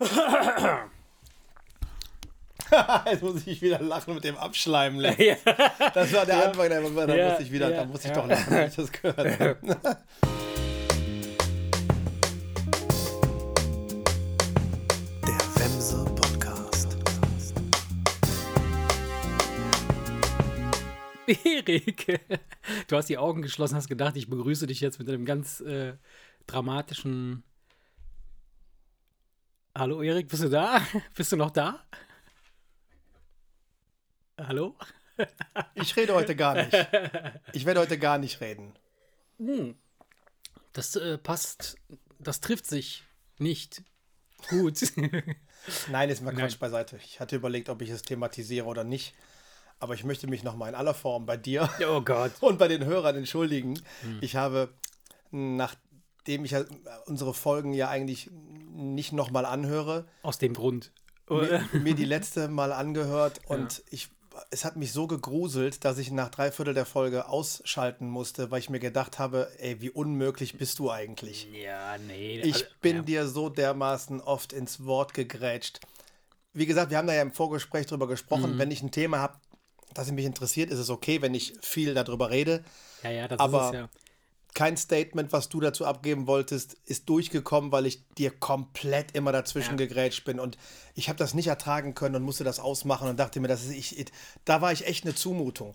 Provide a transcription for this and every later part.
Jetzt muss ich wieder lachen mit dem Abschleimen. Ja. Das war der ja. Anfang, da, da ja. musste ich wieder, da musste ich doch lachen, wenn ich das gehört habe. Erik, du hast die Augen geschlossen, hast gedacht, ich begrüße dich jetzt mit einem ganz äh, dramatischen. Hallo Erik, bist du da? Bist du noch da? Hallo? Ich rede heute gar nicht. Ich werde heute gar nicht reden. Hm. Das äh, passt, das trifft sich nicht gut. Nein, ist mal Quatsch beiseite. Ich hatte überlegt, ob ich es thematisiere oder nicht aber ich möchte mich nochmal in aller Form bei dir oh und bei den Hörern entschuldigen. Hm. Ich habe, nachdem ich unsere Folgen ja eigentlich nicht nochmal anhöre. Aus dem Grund. Mir, mir, die letzte mal angehört und ja. ich, es hat mich so gegruselt, dass ich nach drei Viertel der Folge ausschalten musste, weil ich mir gedacht habe, ey, wie unmöglich bist du eigentlich? Ja, nee. Ich also, bin ja. dir so dermaßen oft ins Wort gegrätscht. Wie gesagt, wir haben da ja im Vorgespräch drüber gesprochen, mhm. wenn ich ein Thema habe, dass es mich interessiert, ist es okay, wenn ich viel darüber rede. Ja, ja, das aber ist es ja. Kein Statement, was du dazu abgeben wolltest, ist durchgekommen, weil ich dir komplett immer dazwischen ja. gegrätscht bin. Und ich habe das nicht ertragen können und musste das ausmachen und dachte mir, das ist ich, da war ich echt eine Zumutung.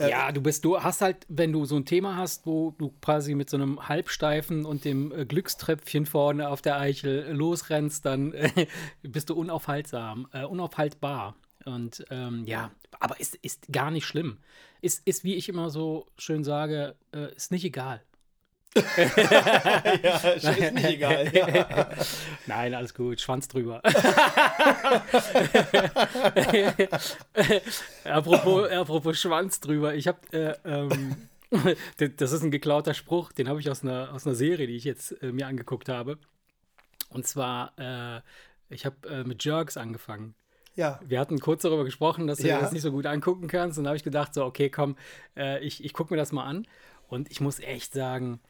Äh, ja, du bist, du hast halt, wenn du so ein Thema hast, wo du quasi mit so einem Halbsteifen und dem äh, Glückströpfchen vorne auf der Eichel losrennst, dann äh, bist du unaufhaltsam, äh, unaufhaltbar. Und ähm, ja, aber ist, ist gar nicht schlimm. Ist, ist, wie ich immer so schön sage, äh, ist nicht egal. ja, ist nicht egal. Ja. Nein, alles gut, Schwanz drüber. apropos, apropos Schwanz drüber, ich habe, äh, ähm, das ist ein geklauter Spruch, den habe ich aus einer, aus einer Serie, die ich jetzt äh, mir angeguckt habe. Und zwar, äh, ich habe äh, mit Jerks angefangen. Ja. Wir hatten kurz darüber gesprochen, dass du ja. das nicht so gut angucken kannst. Und dann habe ich gedacht, so, okay, komm, äh, ich, ich gucke mir das mal an. Und ich muss echt sagen,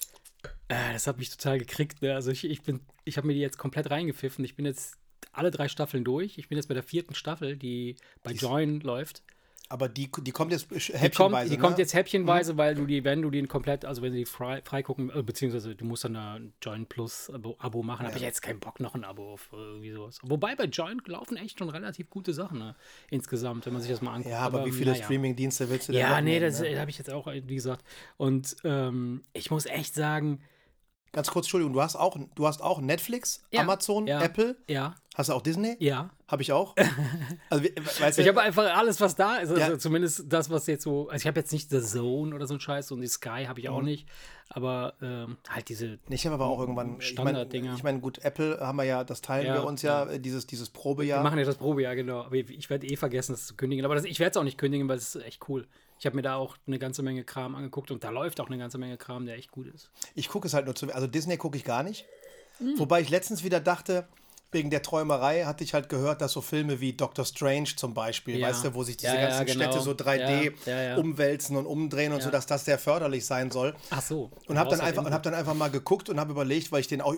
äh, das hat mich total gekriegt. Ne? Also ich, ich bin, ich habe mir die jetzt komplett reingepfiffen. Ich bin jetzt alle drei Staffeln durch. Ich bin jetzt bei der vierten Staffel, die bei Join läuft. Aber die, die kommt jetzt häppchenweise. Die kommt, die ne? kommt jetzt häppchenweise, mhm. weil du die, wenn du den komplett, also wenn du die frei, frei gucken, äh, beziehungsweise du musst dann ein Join Plus Abo, Abo machen, ja. habe ich jetzt keinen Bock noch ein Abo auf irgendwie sowas. Wobei bei Join laufen echt schon relativ gute Sachen ne? insgesamt, wenn man sich das mal anguckt. Ja, aber, aber wie viele naja. Streaming-Dienste willst du denn Ja, nee, das ne? habe ich jetzt auch, wie gesagt. Und ähm, ich muss echt sagen, Ganz kurz, Entschuldigung, du hast auch, du hast auch Netflix, ja, Amazon, ja, Apple. Ja. Hast du auch Disney? Ja. Habe ich auch. Also, weißt du, ich habe einfach alles, was da ist. Also ja. zumindest das, was jetzt so. Also ich habe jetzt nicht The Zone oder so ein Scheiß und die Sky habe ich auch mhm. nicht. Aber ähm, halt diese. Ich habe aber auch irgendwann Standarddinger. Ich meine, mein, gut, Apple haben wir ja, das teilen ja, wir uns ja, ja, dieses, dieses Probejahr. Wir machen ja das Probejahr, genau. Aber ich werde eh vergessen, das zu kündigen. Aber das, ich werde es auch nicht kündigen, weil es ist echt cool. Ich habe mir da auch eine ganze Menge Kram angeguckt und da läuft auch eine ganze Menge Kram, der echt gut ist. Ich gucke es halt nur zu. Also Disney gucke ich gar nicht. Mhm. Wobei ich letztens wieder dachte, wegen der Träumerei hatte ich halt gehört, dass so Filme wie Doctor Strange zum Beispiel, ja. weißt du, wo sich diese ja, ganzen ja, genau. Städte so 3D umwälzen und umdrehen und so, dass das sehr förderlich sein soll. Ach so. Und habe dann, einfach, hab dann einfach mal geguckt und habe überlegt, weil ich den auch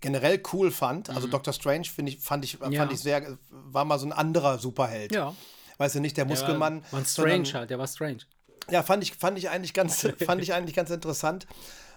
generell cool fand. Also mhm. Doctor Strange ich, fand ich, fand ich sehr, war mal so ein anderer Superheld. Ja. Weißt du, nicht der Muskelmann. Der war, war strange sondern, halt, der war strange. Ja, fand ich, fand ich eigentlich ganz, fand ich eigentlich ganz interessant.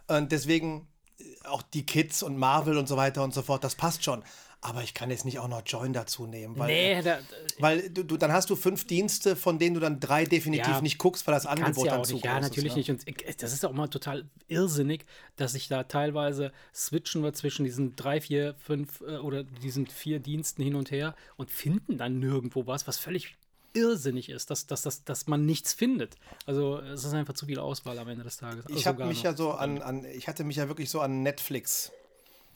Und deswegen äh, auch die Kids und Marvel und so weiter und so fort, das passt schon. Aber ich kann jetzt nicht auch noch Join dazu nehmen, weil, nee, da, weil du, du, dann hast du fünf Dienste, von denen du dann drei definitiv ja, nicht guckst, weil das Angebot ja dann zu nicht. Ja, natürlich ist, ja. nicht. Und das ist auch mal total irrsinnig, dass ich da teilweise switchen wir zwischen diesen drei, vier, fünf äh, oder diesen vier Diensten hin und her und finden dann nirgendwo was, was völlig irrsinnig ist, dass, dass, dass, dass man nichts findet. Also es ist einfach zu viel Auswahl am Ende des Tages. Ich habe mich ja so an, an, ich hatte mich ja wirklich so an Netflix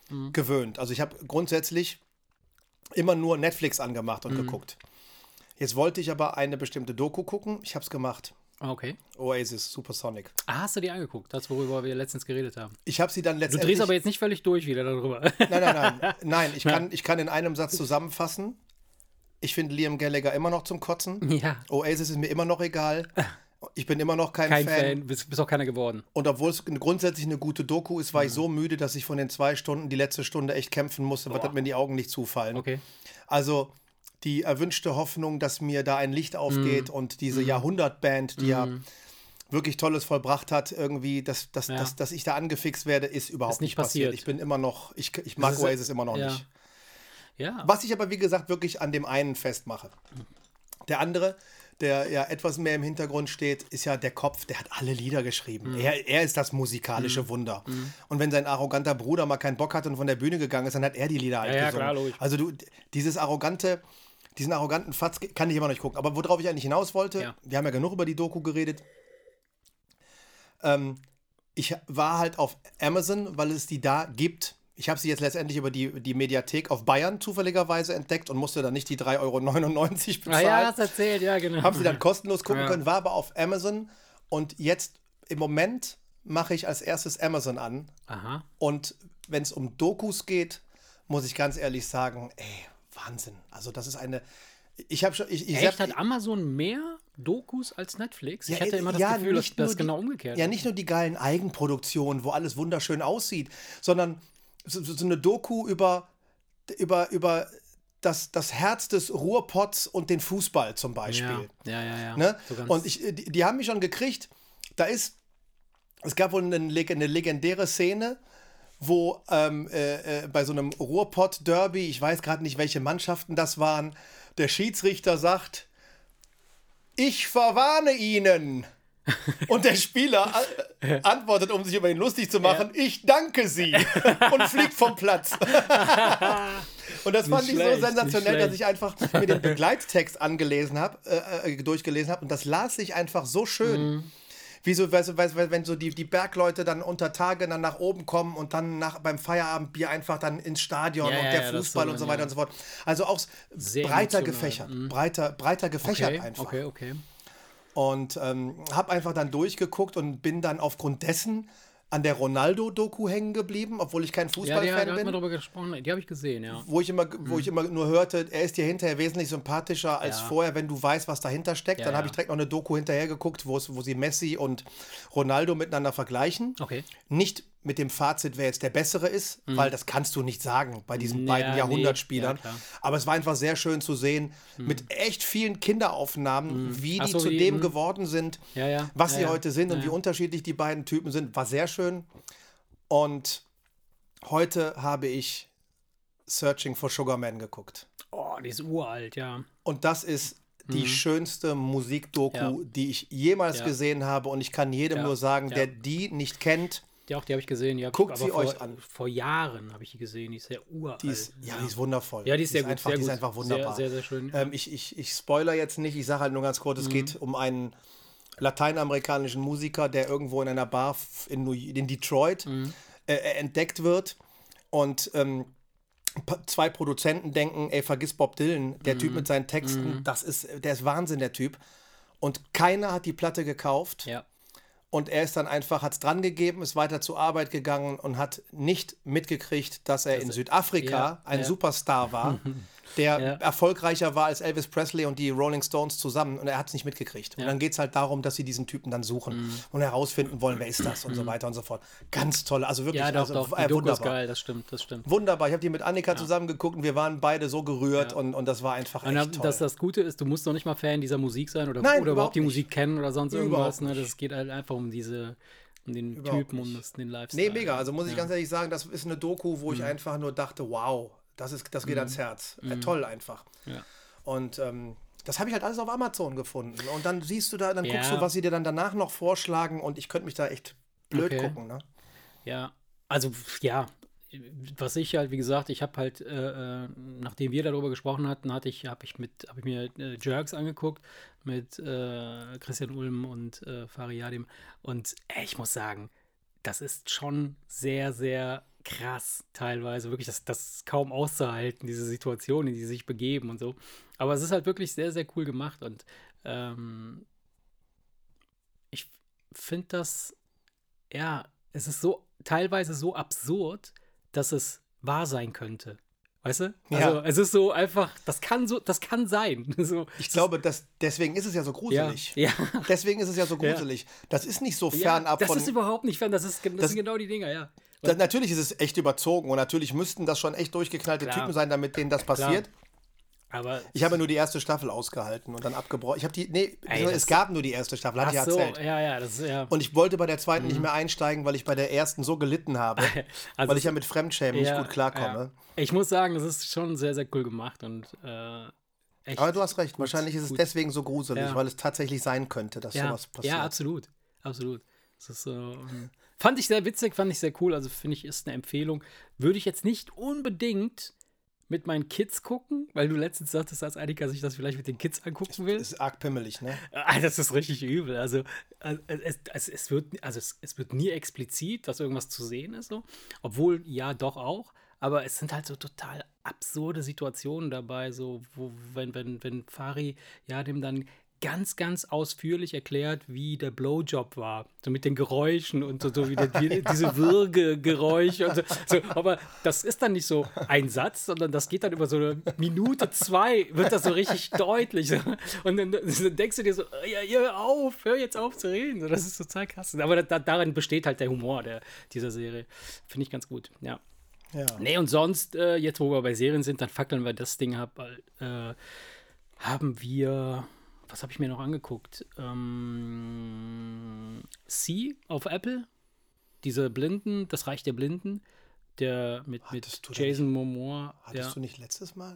mhm. gewöhnt. Also ich habe grundsätzlich immer nur Netflix angemacht und mhm. geguckt. Jetzt wollte ich aber eine bestimmte Doku gucken. Ich habe es gemacht. Ah, okay. Oasis, Supersonic. Ah, hast du die angeguckt? Das, worüber wir letztens geredet haben. Ich habe sie dann letztendlich. Du drehst aber jetzt nicht völlig durch wieder darüber. Nein, nein, nein. Nein, ich kann, ich kann in einem Satz zusammenfassen. Ich finde Liam Gallagher immer noch zum Kotzen. Ja. Oasis ist mir immer noch egal. Ich bin immer noch kein, kein Fan. Fan. Bist, bist auch keiner geworden. Und obwohl es grundsätzlich eine gute Doku ist, war mhm. ich so müde, dass ich von den zwei Stunden die letzte Stunde echt kämpfen musste, weil mir die Augen nicht zufallen. Okay. Also die erwünschte Hoffnung, dass mir da ein Licht aufgeht mhm. und diese mhm. Jahrhundertband, die ja mhm. wirklich Tolles vollbracht hat, irgendwie, dass, dass, ja. dass, dass ich da angefixt werde, ist überhaupt ist nicht, passiert. passiert. Ich bin immer noch, ich, ich mag Oasis immer noch ja. nicht. Ja. Was ich aber, wie gesagt, wirklich an dem einen festmache. Der andere, der ja etwas mehr im Hintergrund steht, ist ja der Kopf, der hat alle Lieder geschrieben. Mhm. Er, er ist das musikalische mhm. Wunder. Mhm. Und wenn sein arroganter Bruder mal keinen Bock hat und von der Bühne gegangen ist, dann hat er die Lieder halt ja, gesungen. Ja, klar, also du, dieses arrogante, diesen arroganten Fatz kann ich immer noch nicht gucken. Aber worauf ich eigentlich hinaus wollte, ja. wir haben ja genug über die Doku geredet. Ähm, ich war halt auf Amazon, weil es die da gibt. Ich habe sie jetzt letztendlich über die, die Mediathek auf Bayern zufälligerweise entdeckt und musste dann nicht die 3,99 Euro bezahlen. Ah ja, hast erzählt, ja, genau. Haben sie dann kostenlos gucken ja. können, war aber auf Amazon und jetzt im Moment mache ich als erstes Amazon an. Aha. Und wenn es um Dokus geht, muss ich ganz ehrlich sagen, ey, Wahnsinn. Also das ist eine. Ich habe schon. Ich, ich Echt, hat Amazon mehr Dokus als Netflix? Ich ja, hatte immer das ja, Gefühl, dass das genau umgekehrt Ja, nicht nur die geilen Eigenproduktionen, wo alles wunderschön aussieht, sondern so, so eine Doku über, über, über das, das Herz des Ruhrpots und den Fußball zum Beispiel. Ja, ja, ja. ja. Ne? So und ich, die, die, haben mich schon gekriegt. Da ist, es gab wohl eine, eine legendäre Szene, wo ähm, äh, äh, bei so einem Ruhrpott-Derby, ich weiß gerade nicht, welche Mannschaften das waren, der Schiedsrichter sagt, ich verwarne Ihnen. Und der Spieler antwortet, um sich über ihn lustig zu machen, ja. ich danke Sie und fliegt vom Platz. und das fand ich so sensationell, dass ich einfach mir den Begleittext angelesen habe, äh, äh, durchgelesen habe und das las sich einfach so schön. Mhm wie so, weißt du, weißt, wenn so die, die Bergleute dann unter Tage dann nach oben kommen und dann nach, beim Feierabendbier einfach dann ins Stadion ja, und der ja, Fußball so und so weiter und so fort. Also auch Sehr breiter gefächert. Mhm. Breiter, breiter gefächert okay, einfach. Okay, okay. Und ähm, habe einfach dann durchgeguckt und bin dann aufgrund dessen an der Ronaldo-Doku hängen geblieben, obwohl ich kein Fußballfan ja, bin. Ja, darüber gesprochen. Die habe ich gesehen, ja. Wo ich immer, wo mhm. ich immer nur hörte, er ist dir hinterher wesentlich sympathischer als ja. vorher, wenn du weißt, was dahinter steckt. Ja, Dann habe ich direkt noch eine Doku hinterher geguckt, wo sie Messi und Ronaldo miteinander vergleichen. Okay. Nicht mit dem Fazit, wer jetzt der Bessere ist, mhm. weil das kannst du nicht sagen bei diesen ja, beiden Jahrhundertspielern. Nee. Ja, Aber es war einfach sehr schön zu sehen, mhm. mit echt vielen Kinderaufnahmen, mhm. wie die so, zu wie, dem mhm. geworden sind, ja, was sie heute sind und wie unterschiedlich die beiden Typen sind. War sehr schön. Und heute habe ich Searching for Sugar Man geguckt. Oh, die ist uralt, ja. Und das ist die mhm. schönste Musikdoku, die ich jemals gesehen habe. Und ich kann jedem nur sagen, der die nicht kennt, ja, auch die habe ich gesehen. Die Guckt sie vor, euch an. Vor Jahren habe ich die gesehen. Die ist sehr uralt. Die ist, ja, die ist wundervoll. Ja, die ist sehr die ist gut. Einfach, sehr die ist einfach wunderbar. Sehr, sehr, sehr schön. Ähm, ich, ich, ich spoiler jetzt nicht. Ich sage halt nur ganz kurz, es mhm. geht um einen lateinamerikanischen Musiker, der irgendwo in einer Bar in, in Detroit mhm. äh, äh entdeckt wird. Und ähm, zwei Produzenten denken, ey, vergiss Bob Dylan, der mhm. Typ mit seinen Texten, mhm. das ist, der ist Wahnsinn, der Typ. Und keiner hat die Platte gekauft. Ja. Und er ist dann einfach, hat es dran gegeben, ist weiter zur Arbeit gegangen und hat nicht mitgekriegt, dass er das in Südafrika ja, ein ja. Superstar war. der ja. erfolgreicher war als Elvis Presley und die Rolling Stones zusammen und er hat es nicht mitgekriegt. Ja. Und dann geht es halt darum, dass sie diesen Typen dann suchen mhm. und herausfinden wollen, wer ist das und so mhm. weiter und so fort. Ganz toll, also wirklich ja, doch, also, doch. Äh, wunderbar. Ist geil, das stimmt, das stimmt. Wunderbar, ich habe die mit Annika ja. zusammen geguckt und wir waren beide so gerührt und, und das war einfach echt und, toll. Das, das Gute ist, du musst noch nicht mal Fan dieser Musik sein oder, Nein, oder überhaupt die nicht. Musik kennen oder sonst irgendwas. Ne? Das geht halt einfach um diese um den Überhaupt Typen, um das, den Lifestyle. Nee, mega. Also muss ich ja. ganz ehrlich sagen, das ist eine Doku, wo ich mhm. einfach nur dachte, wow, das, ist, das geht mhm. ans Herz. Äh, mhm. toll einfach. Ja. Und ähm, das habe ich halt alles auf Amazon gefunden. Und dann siehst du da, dann ja. guckst du, was sie dir dann danach noch vorschlagen und ich könnte mich da echt blöd okay. gucken. Ne? Ja, also ja, was ich halt, wie gesagt, ich habe halt, äh, äh, nachdem wir darüber gesprochen hatten, hatte ich, habe ich mit, habe ich mir äh, Jerks angeguckt mit äh, Christian Ulm und äh, Fariadim und ich muss sagen, das ist schon sehr, sehr krass teilweise. Wirklich, das, das ist kaum auszuhalten, diese Situation, in die sie sich begeben und so. Aber es ist halt wirklich sehr, sehr cool gemacht und ähm, ich finde das, ja, es ist so teilweise so absurd, dass es wahr sein könnte. Weißt du? Also ja. es ist so einfach, das kann so, das kann sein. So, ich glaube, dass deswegen ist es ja so gruselig. Ja. ja. Deswegen ist es ja so gruselig. Ja. Das ist nicht so fernab das von. Das ist überhaupt nicht fern, das, ist, das, das sind genau die Dinger, ja. Da, natürlich ist es echt überzogen und natürlich müssten das schon echt durchgeknallte Klar. Typen sein, damit denen das passiert. Klar. Aber ich habe nur die erste Staffel ausgehalten und dann abgebrochen. Ich habe die, nee, ey, es gab nur die erste Staffel, hatte ich so, erzählt. Ja, ja, das, ja. Und ich wollte bei der zweiten mhm. nicht mehr einsteigen, weil ich bei der ersten so gelitten habe, also weil ich ja mit Fremdschämen ja, nicht gut klarkomme. Ja. Ich muss sagen, das ist schon sehr, sehr cool gemacht und äh, echt. Aber du hast recht, gut, wahrscheinlich ist es gut. deswegen so gruselig, weil es tatsächlich sein könnte, dass sowas passiert. Ja, absolut, absolut. Das ist so. Fand ich sehr witzig, fand ich sehr cool. Also finde ich, ist eine Empfehlung. Würde ich jetzt nicht unbedingt mit meinen Kids gucken, weil du letztens sagtest, als Annika sich das vielleicht mit den Kids angucken will. Das ist arg pimmelig, ne? Ah, das ist richtig übel. Also, äh, es, es, es wird, also es, es, wird nie explizit, dass irgendwas zu sehen ist, so. Obwohl, ja, doch auch. Aber es sind halt so total absurde Situationen dabei, so, wo, wenn, wenn, wenn Fari ja dem dann ganz, ganz ausführlich erklärt, wie der Blowjob war. So mit den Geräuschen und so, so wie, der, wie diese Würgegeräusche und so, so. Aber das ist dann nicht so ein Satz, sondern das geht dann über so eine Minute, zwei, wird das so richtig deutlich. Und dann, dann, denkst du dir so, ja, hör auf, hör jetzt auf zu reden. das ist total krass. Aber da, darin besteht halt der Humor der, dieser Serie. Finde ich ganz gut, ja. Ja. Nee, und sonst, äh, jetzt wo wir bei Serien sind, dann fackeln wir das Ding ab. Äh, haben wir was habe ich mir noch angeguckt? Ähm, C auf Apple. Diese Blinden, das Reich der Blinden. Der mit, mit Jason Momoa. Hattest ja. du nicht letztes Mal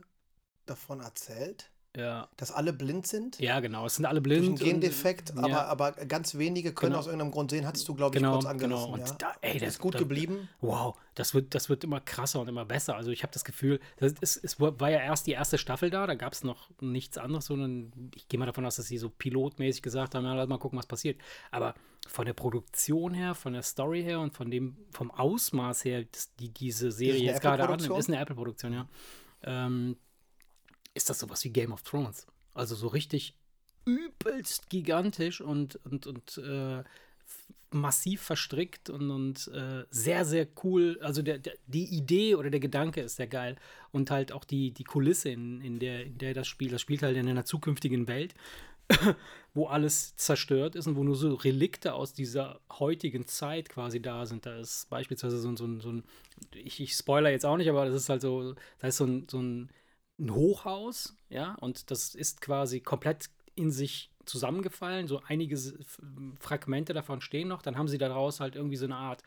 davon erzählt? Ja. Dass alle blind sind? Ja, genau. Es sind alle blind. Durch einen Gendefekt, und, aber, ja. aber ganz wenige können genau. aus irgendeinem Grund sehen. Hattest du, glaube ich, genau, kurz angerissen. Genau. Und ja? da, ey, das ist gut da, geblieben. Wow, das wird, das wird immer krasser und immer besser. Also ich habe das Gefühl, das ist, es war ja erst die erste Staffel da, da gab es noch nichts anderes, sondern ich gehe mal davon aus, dass sie so pilotmäßig gesagt haben, ja, lass mal gucken, was passiert. Aber von der Produktion her, von der Story her und von dem, vom Ausmaß her, das, die diese Serie jetzt gerade annimmt, ist eine Apple-Produktion, ja. Ähm, ist das sowas wie Game of Thrones. Also so richtig übelst gigantisch und, und, und äh, massiv verstrickt und, und äh, sehr, sehr cool. Also der, der, die Idee oder der Gedanke ist sehr geil. Und halt auch die, die Kulisse, in, in, der, in der das spielt. Das spielt halt in einer zukünftigen Welt, wo alles zerstört ist und wo nur so Relikte aus dieser heutigen Zeit quasi da sind. Da ist beispielsweise so, so, so ein, ich, ich spoiler jetzt auch nicht, aber das ist halt so, da ist so ein, so ein ein Hochhaus, ja, und das ist quasi komplett in sich zusammengefallen. So einige Fragmente davon stehen noch. Dann haben sie daraus halt irgendwie so eine Art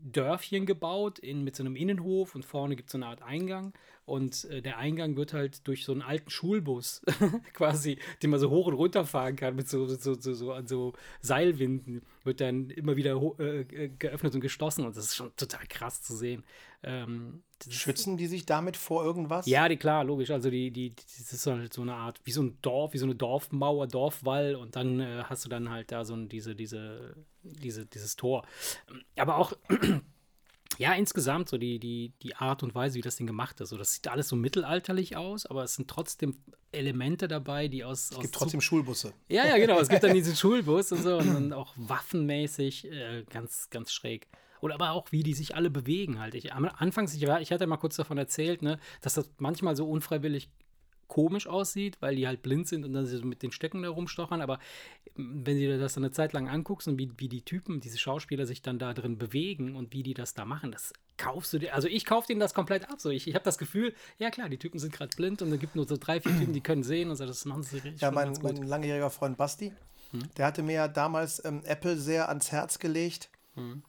Dörfchen gebaut in, mit so einem Innenhof und vorne gibt es so eine Art Eingang. Und äh, der Eingang wird halt durch so einen alten Schulbus quasi, den man so hoch und runter fahren kann mit so, so, so, so, so Seilwinden, wird dann immer wieder äh, äh, geöffnet und geschlossen. Und das ist schon total krass zu sehen. Ähm, Schützen die sich damit vor irgendwas? Ja, die, klar, logisch. Also die, die, das ist halt so eine Art, wie so ein Dorf, wie so eine Dorfmauer, Dorfwall und dann äh, hast du dann halt da so ein, diese, diese, diese, dieses Tor. Aber auch ja, insgesamt so die, die, die Art und Weise, wie das Ding gemacht ist. So, das sieht alles so mittelalterlich aus, aber es sind trotzdem Elemente dabei, die aus. Es gibt aus trotzdem Schulbusse. Ja, ja, genau. Es gibt dann diesen Schulbus und so und dann auch waffenmäßig äh, ganz, ganz schräg. Oder aber auch, wie die sich alle bewegen halt. Ich, anfangs, ich, ich hatte mal kurz davon erzählt, ne, dass das manchmal so unfreiwillig komisch aussieht, weil die halt blind sind und dann so mit den Stöcken da rumstochern. Aber wenn du dir das eine Zeit lang anguckst und wie, wie die Typen, diese Schauspieler sich dann da drin bewegen und wie die das da machen, das kaufst du dir. Also ich kaufe denen das komplett ab. So, ich, ich habe das Gefühl, ja klar, die Typen sind gerade blind und es gibt nur so drei, vier Typen, die können sehen und so, das machen sie richtig. Ja, mein, mein langjähriger Freund Basti, hm? der hatte mir ja damals ähm, Apple sehr ans Herz gelegt. Hm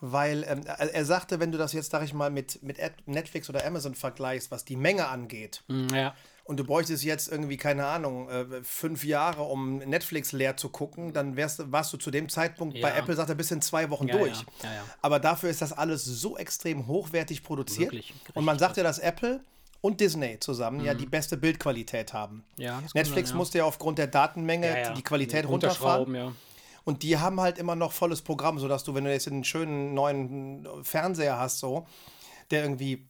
weil ähm, er sagte, wenn du das jetzt, sag ich mal, mit, mit Netflix oder Amazon vergleichst, was die Menge angeht, mm, ja. und du bräuchtest jetzt irgendwie, keine Ahnung, äh, fünf Jahre, um Netflix leer zu gucken, dann wärst, warst du zu dem Zeitpunkt ja. bei Apple, sagt er, bis in zwei Wochen ja, durch. ja. Aber dafür ist das alles so extrem hochwertig produziert. Wirklich, und man sagt ja, dass Apple und Disney zusammen mhm. ja die beste Bildqualität haben. Netflix sein, musste ja aufgrund der Datenmenge die Qualität runterfahren. Und die haben halt immer noch volles Programm, sodass du, wenn du jetzt einen schönen neuen Fernseher hast, so, der irgendwie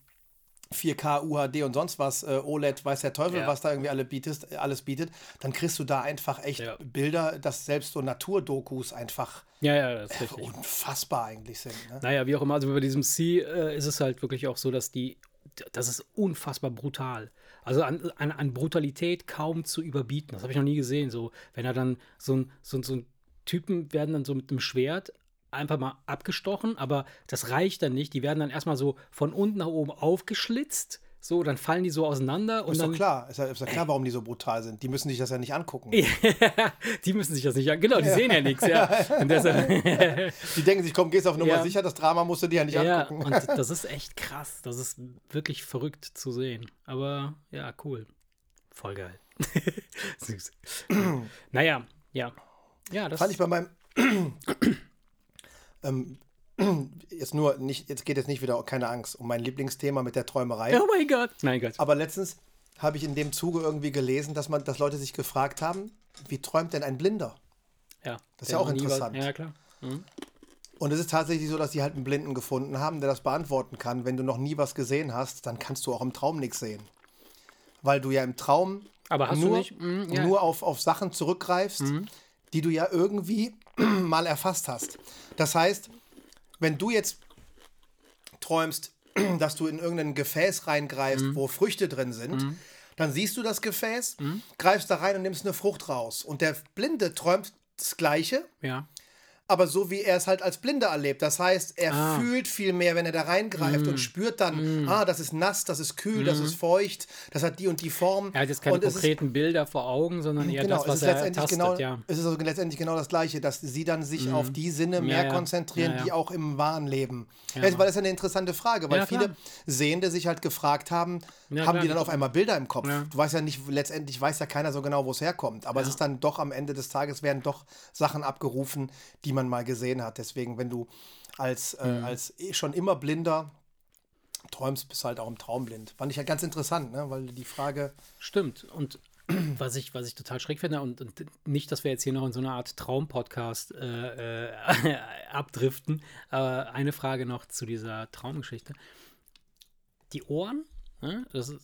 4K, UHD und sonst was, äh, OLED, weiß der Teufel, ja. was da irgendwie alle bietest, alles bietet, dann kriegst du da einfach echt ja. Bilder, dass selbst so Naturdokus einfach ja, ja, das ist äh, unfassbar eigentlich sind. Ne? Naja, wie auch immer, also bei diesem C äh, ist es halt wirklich auch so, dass die das ist unfassbar brutal. Also an, an, an Brutalität kaum zu überbieten. Das habe ich noch nie gesehen. So, wenn er dann so ein, so, so ein Typen werden dann so mit dem Schwert einfach mal abgestochen, aber das reicht dann nicht. Die werden dann erstmal so von unten nach oben aufgeschlitzt so, dann fallen die so auseinander. Und ist dann, doch klar, ist ja, ist ja klar, warum die so brutal sind. Die müssen sich das ja nicht angucken. die müssen sich das nicht angucken. Genau, die sehen ja nichts. Ja. die denken sich, komm, gehst auf Nummer ja. sicher, das Drama musst du dir ja nicht ja, angucken. und das ist echt krass. Das ist wirklich verrückt zu sehen. Aber ja, cool. Voll geil. Süß. naja, ja. Ja das Fand ich bei meinem ähm, jetzt nur nicht, jetzt geht es nicht wieder, keine Angst, um mein Lieblingsthema mit der Träumerei. Oh mein Gott. Nein Gott. Aber letztens habe ich in dem Zuge irgendwie gelesen, dass man, dass Leute sich gefragt haben, wie träumt denn ein Blinder? Ja. Das ist ja auch interessant. Was, ja, klar. Mhm. Und es ist tatsächlich so, dass sie halt einen Blinden gefunden haben, der das beantworten kann. Wenn du noch nie was gesehen hast, dann kannst du auch im Traum nichts sehen. Weil du ja im Traum nur, mhm, ja. nur auf, auf Sachen zurückgreifst, mhm. Die du ja irgendwie mal erfasst hast. Das heißt, wenn du jetzt träumst, dass du in irgendein Gefäß reingreifst, mhm. wo Früchte drin sind, mhm. dann siehst du das Gefäß, mhm. greifst da rein und nimmst eine Frucht raus. Und der Blinde träumt das Gleiche. Ja aber so wie er es halt als Blinder erlebt. Das heißt, er ah. fühlt viel mehr, wenn er da reingreift mm. und spürt dann, mm. ah, das ist nass, das ist kühl, mm. das ist feucht, das hat die und die Form. Er hat jetzt keine und konkreten ist, Bilder vor Augen, sondern eher genau, das, was er tastet, genau, ja. Es ist also letztendlich genau das Gleiche, dass sie dann sich mm. auf die Sinne mehr ja, konzentrieren, ja, die auch im wahren Leben. Ja, weil das ist eine interessante Frage, weil viele Sehende sich halt gefragt haben, haben die dann auf einmal Bilder im Kopf? Du weißt ja nicht, letztendlich weiß ja keiner so genau, wo es herkommt. Aber es ist dann doch am Ende des Tages werden doch Sachen abgerufen, die man mal gesehen hat. Deswegen, wenn du als, äh, mhm. als eh schon immer Blinder träumst, bist du halt auch im Traum blind. Fand ich ja ganz interessant, ne? weil die Frage. Stimmt. Und was ich, was ich total schräg finde, und, und nicht, dass wir jetzt hier noch in so einer Art Traumpodcast äh, äh, abdriften, aber eine Frage noch zu dieser Traumgeschichte. Die Ohren, ne? ist,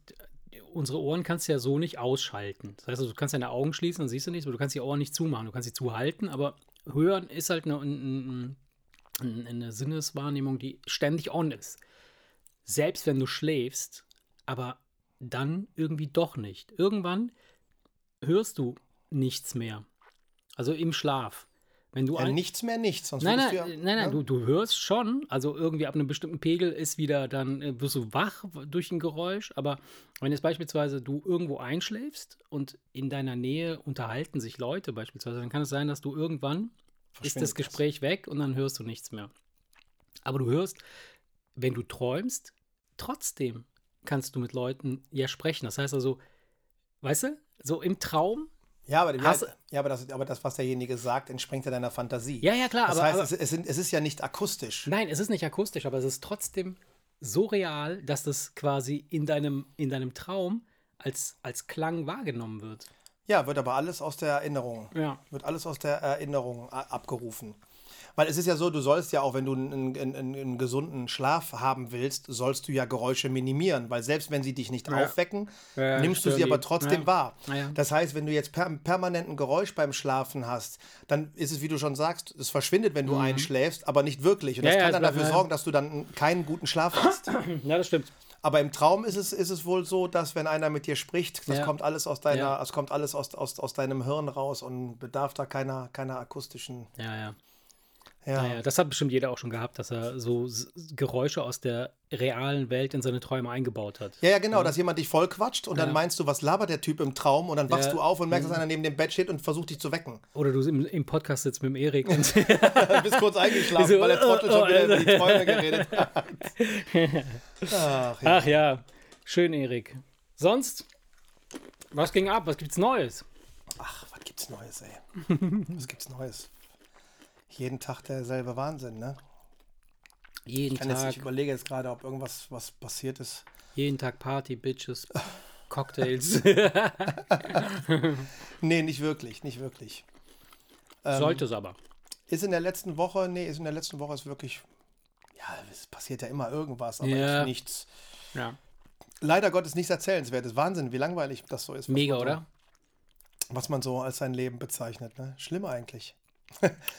unsere Ohren kannst du ja so nicht ausschalten. Das heißt, du kannst deine Augen schließen, dann siehst du nichts, aber du kannst die Ohren nicht zumachen. Du kannst sie zuhalten, aber Hören ist halt eine, eine, eine Sinneswahrnehmung, die ständig on ist. Selbst wenn du schläfst, aber dann irgendwie doch nicht. Irgendwann hörst du nichts mehr. Also im Schlaf. Wenn du ja, nichts mehr nichts. Sonst nein, nein, ja, nein, nein, ja? du, du hörst schon. Also irgendwie ab einem bestimmten Pegel ist wieder, dann äh, wirst du wach durch ein Geräusch. Aber wenn jetzt beispielsweise du irgendwo einschläfst und in deiner Nähe unterhalten sich Leute beispielsweise, dann kann es sein, dass du irgendwann ist das Gespräch das. weg und dann hörst du nichts mehr. Aber du hörst, wenn du träumst, trotzdem kannst du mit Leuten ja sprechen. Das heißt also, weißt du, so im Traum ja, aber, ja, ja aber, das, aber das, was derjenige sagt, entspringt ja deiner Fantasie. Ja, ja, klar. Das aber, heißt, aber, es, es, es, ist ja nicht akustisch. Nein, es ist nicht akustisch, aber es ist trotzdem so real, dass das quasi in deinem, in deinem Traum als, als Klang wahrgenommen wird. Ja, wird aber alles aus der Erinnerung. Ja. Wird alles aus der Erinnerung abgerufen. Weil es ist ja so, du sollst ja auch, wenn du einen, einen, einen, gesunden Schlaf haben willst, sollst du ja Geräusche minimieren, weil selbst wenn sie dich nicht ja. aufwecken, ja, nimmst du sie aber trotzdem ja. wahr. Das heißt, wenn du jetzt per, permanent ein Geräusch beim Schlafen hast, dann ist es, wie du schon sagst, es verschwindet, wenn du mhm. einschläfst, aber nicht wirklich. Und das kann dann dafür sorgen, dass du dann keinen guten Schlaf hast. Ja, das stimmt. Aber im Traum ist es, ist es wohl so, dass wenn einer mit dir spricht, das kommt alles aus deiner, es kommt alles aus, aus, aus deinem Hirn raus und bedarf da keiner, keiner akustischen. Ja, ja. Ja. Naja, das hat bestimmt jeder auch schon gehabt, dass er so Geräusche aus der realen Welt in seine Träume eingebaut hat. Ja, ja, genau, ja. dass jemand dich voll quatscht und ja. dann meinst du, was labert der Typ im Traum und dann wachst du auf und merkst, dass einer neben dem Bett steht und versucht dich zu wecken. Oder du im, im Podcast sitzt mit dem Erik und bist kurz eingeschlafen, so, weil der Trottel schon wieder über die Träume geredet hat. Ach, ja. Ach ja, schön, Erik. Sonst, was ging ab? Was gibt's Neues? Ach, was gibt's Neues, ey? Was gibt's Neues? Jeden Tag derselbe Wahnsinn, ne? Jeden ich Tag. Jetzt, ich überlege jetzt gerade, ob irgendwas was passiert ist. Jeden Tag Party, Bitches, Cocktails. nee, nicht wirklich, nicht wirklich. Ähm, Sollte es aber. Ist in der letzten Woche, nee, ist in der letzten Woche ist wirklich, ja, es passiert ja immer irgendwas, aber ja. nichts. Ja. Leider Gottes nichts erzählenswertes. Wahnsinn, wie langweilig das so ist. Mega, so, oder? Was man so als sein Leben bezeichnet, ne? Schlimm eigentlich.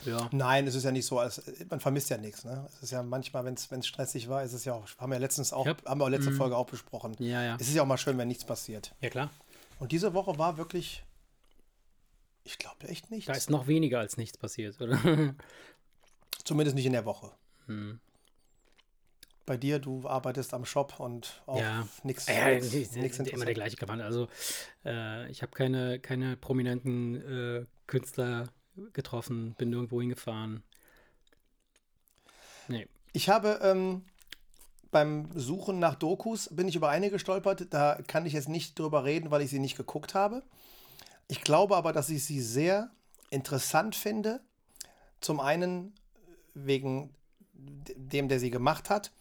Ja. Nein, es ist ja nicht so, als, man vermisst ja nichts. Ne? Es ist ja manchmal, wenn es stressig war, ist es ja auch, haben wir letztens auch, hab, haben wir letzte mhm. Folge auch besprochen. Ja, ja. Es ist ja auch mal schön, wenn nichts passiert. Ja, klar. Und diese Woche war wirklich, ich glaube echt nichts. Da ist noch weniger als nichts passiert, oder? Zumindest nicht in der Woche. Hm. Bei dir, du arbeitest am Shop und auch ja. nichts. Ja, ja nix, immer der gleiche Gewand. Also äh, ich habe keine, keine prominenten äh, Künstler getroffen, bin nirgendwo hingefahren. Nee. Ich habe ähm, beim Suchen nach Dokus bin ich über eine gestolpert. Da kann ich jetzt nicht drüber reden, weil ich sie nicht geguckt habe. Ich glaube aber, dass ich sie sehr interessant finde. Zum einen wegen dem, der sie gemacht hat.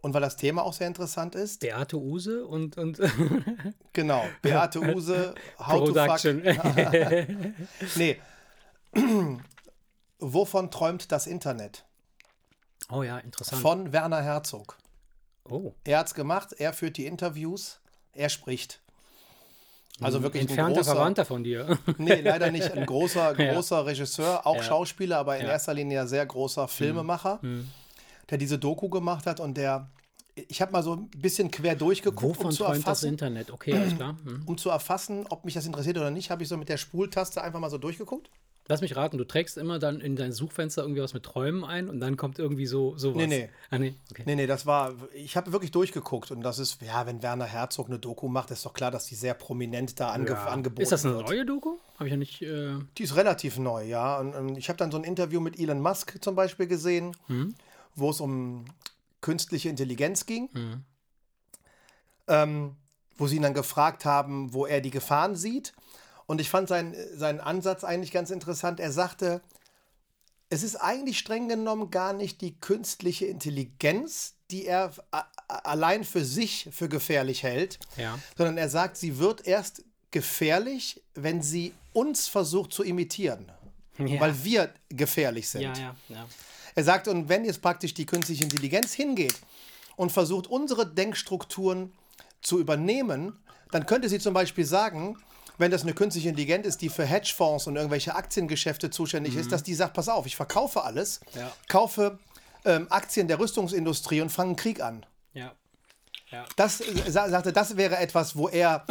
Und weil das Thema auch sehr interessant ist. Beate Use und. und genau, Beate Use, How Production. to fuck. nee. Wovon träumt das Internet? Oh ja, interessant. Von Werner Herzog. Oh. Er hat es gemacht, er führt die Interviews, er spricht. Also wirklich Entfernter ein großer, Verwandter von dir. Nee, leider nicht. Ein großer, großer ja. Regisseur, auch ja. Schauspieler, aber in ja. erster Linie ein sehr großer Filmemacher, mhm. der diese Doku gemacht hat und der. Ich habe mal so ein bisschen quer durchgeguckt, Wovon um zu erfassen. das Internet? Okay, alles klar. Mhm. Um zu erfassen, ob mich das interessiert oder nicht, habe ich so mit der Spultaste einfach mal so durchgeguckt. Lass mich raten, du trägst immer dann in dein Suchfenster irgendwie was mit Träumen ein und dann kommt irgendwie so sowas. Nee, nee. Ah, nee. Okay. nee, nee, das war, ich habe wirklich durchgeguckt und das ist, ja, wenn Werner Herzog eine Doku macht, ist doch klar, dass die sehr prominent da ange ja. angeboten wird. Ist das eine wird. neue Doku? Habe ich ja nicht. Äh die ist relativ neu, ja. Und, und ich habe dann so ein Interview mit Elon Musk zum Beispiel gesehen, hm. wo es um künstliche Intelligenz ging. Hm. Ähm, wo sie ihn dann gefragt haben, wo er die Gefahren sieht. Und ich fand seinen, seinen Ansatz eigentlich ganz interessant. Er sagte, es ist eigentlich streng genommen gar nicht die künstliche Intelligenz, die er allein für sich für gefährlich hält, ja. sondern er sagt, sie wird erst gefährlich, wenn sie uns versucht zu imitieren, ja. weil wir gefährlich sind. Ja, er sagt, und wenn jetzt praktisch die künstliche Intelligenz hingeht und versucht, unsere Denkstrukturen zu übernehmen, dann könnte sie zum Beispiel sagen, wenn das eine künstliche Intelligenz ist, die für Hedgefonds und irgendwelche Aktiengeschäfte zuständig mhm. ist, dass die sagt, pass auf, ich verkaufe alles, ja. kaufe ähm, Aktien der Rüstungsindustrie und fange einen Krieg an. Ja. Ja. Das äh, sagte, das wäre etwas, wo er,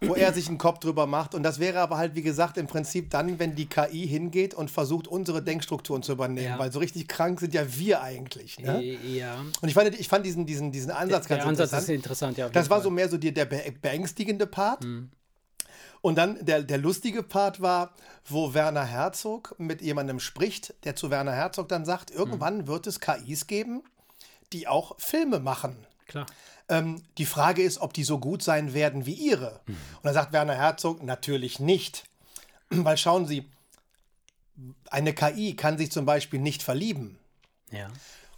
wo er sich einen Kopf drüber macht. Und das wäre aber halt, wie gesagt, im Prinzip dann, wenn die KI hingeht und versucht, unsere Denkstrukturen zu übernehmen. Ja. Weil so richtig krank sind ja wir eigentlich. Ne? Ja. Und ich fand, ich fand diesen, diesen, diesen Ansatz der, ganz der Ansatz interessant. ist interessant, ja. Das war Fall. so mehr so die, der beängstigende Part. Mhm. Und dann der, der lustige Part war, wo Werner Herzog mit jemandem spricht, der zu Werner Herzog dann sagt, irgendwann mhm. wird es KIs geben, die auch Filme machen. Klar. Ähm, die Frage ist, ob die so gut sein werden wie ihre. Mhm. Und dann sagt Werner Herzog, natürlich nicht. Weil schauen Sie, eine KI kann sich zum Beispiel nicht verlieben. Ja.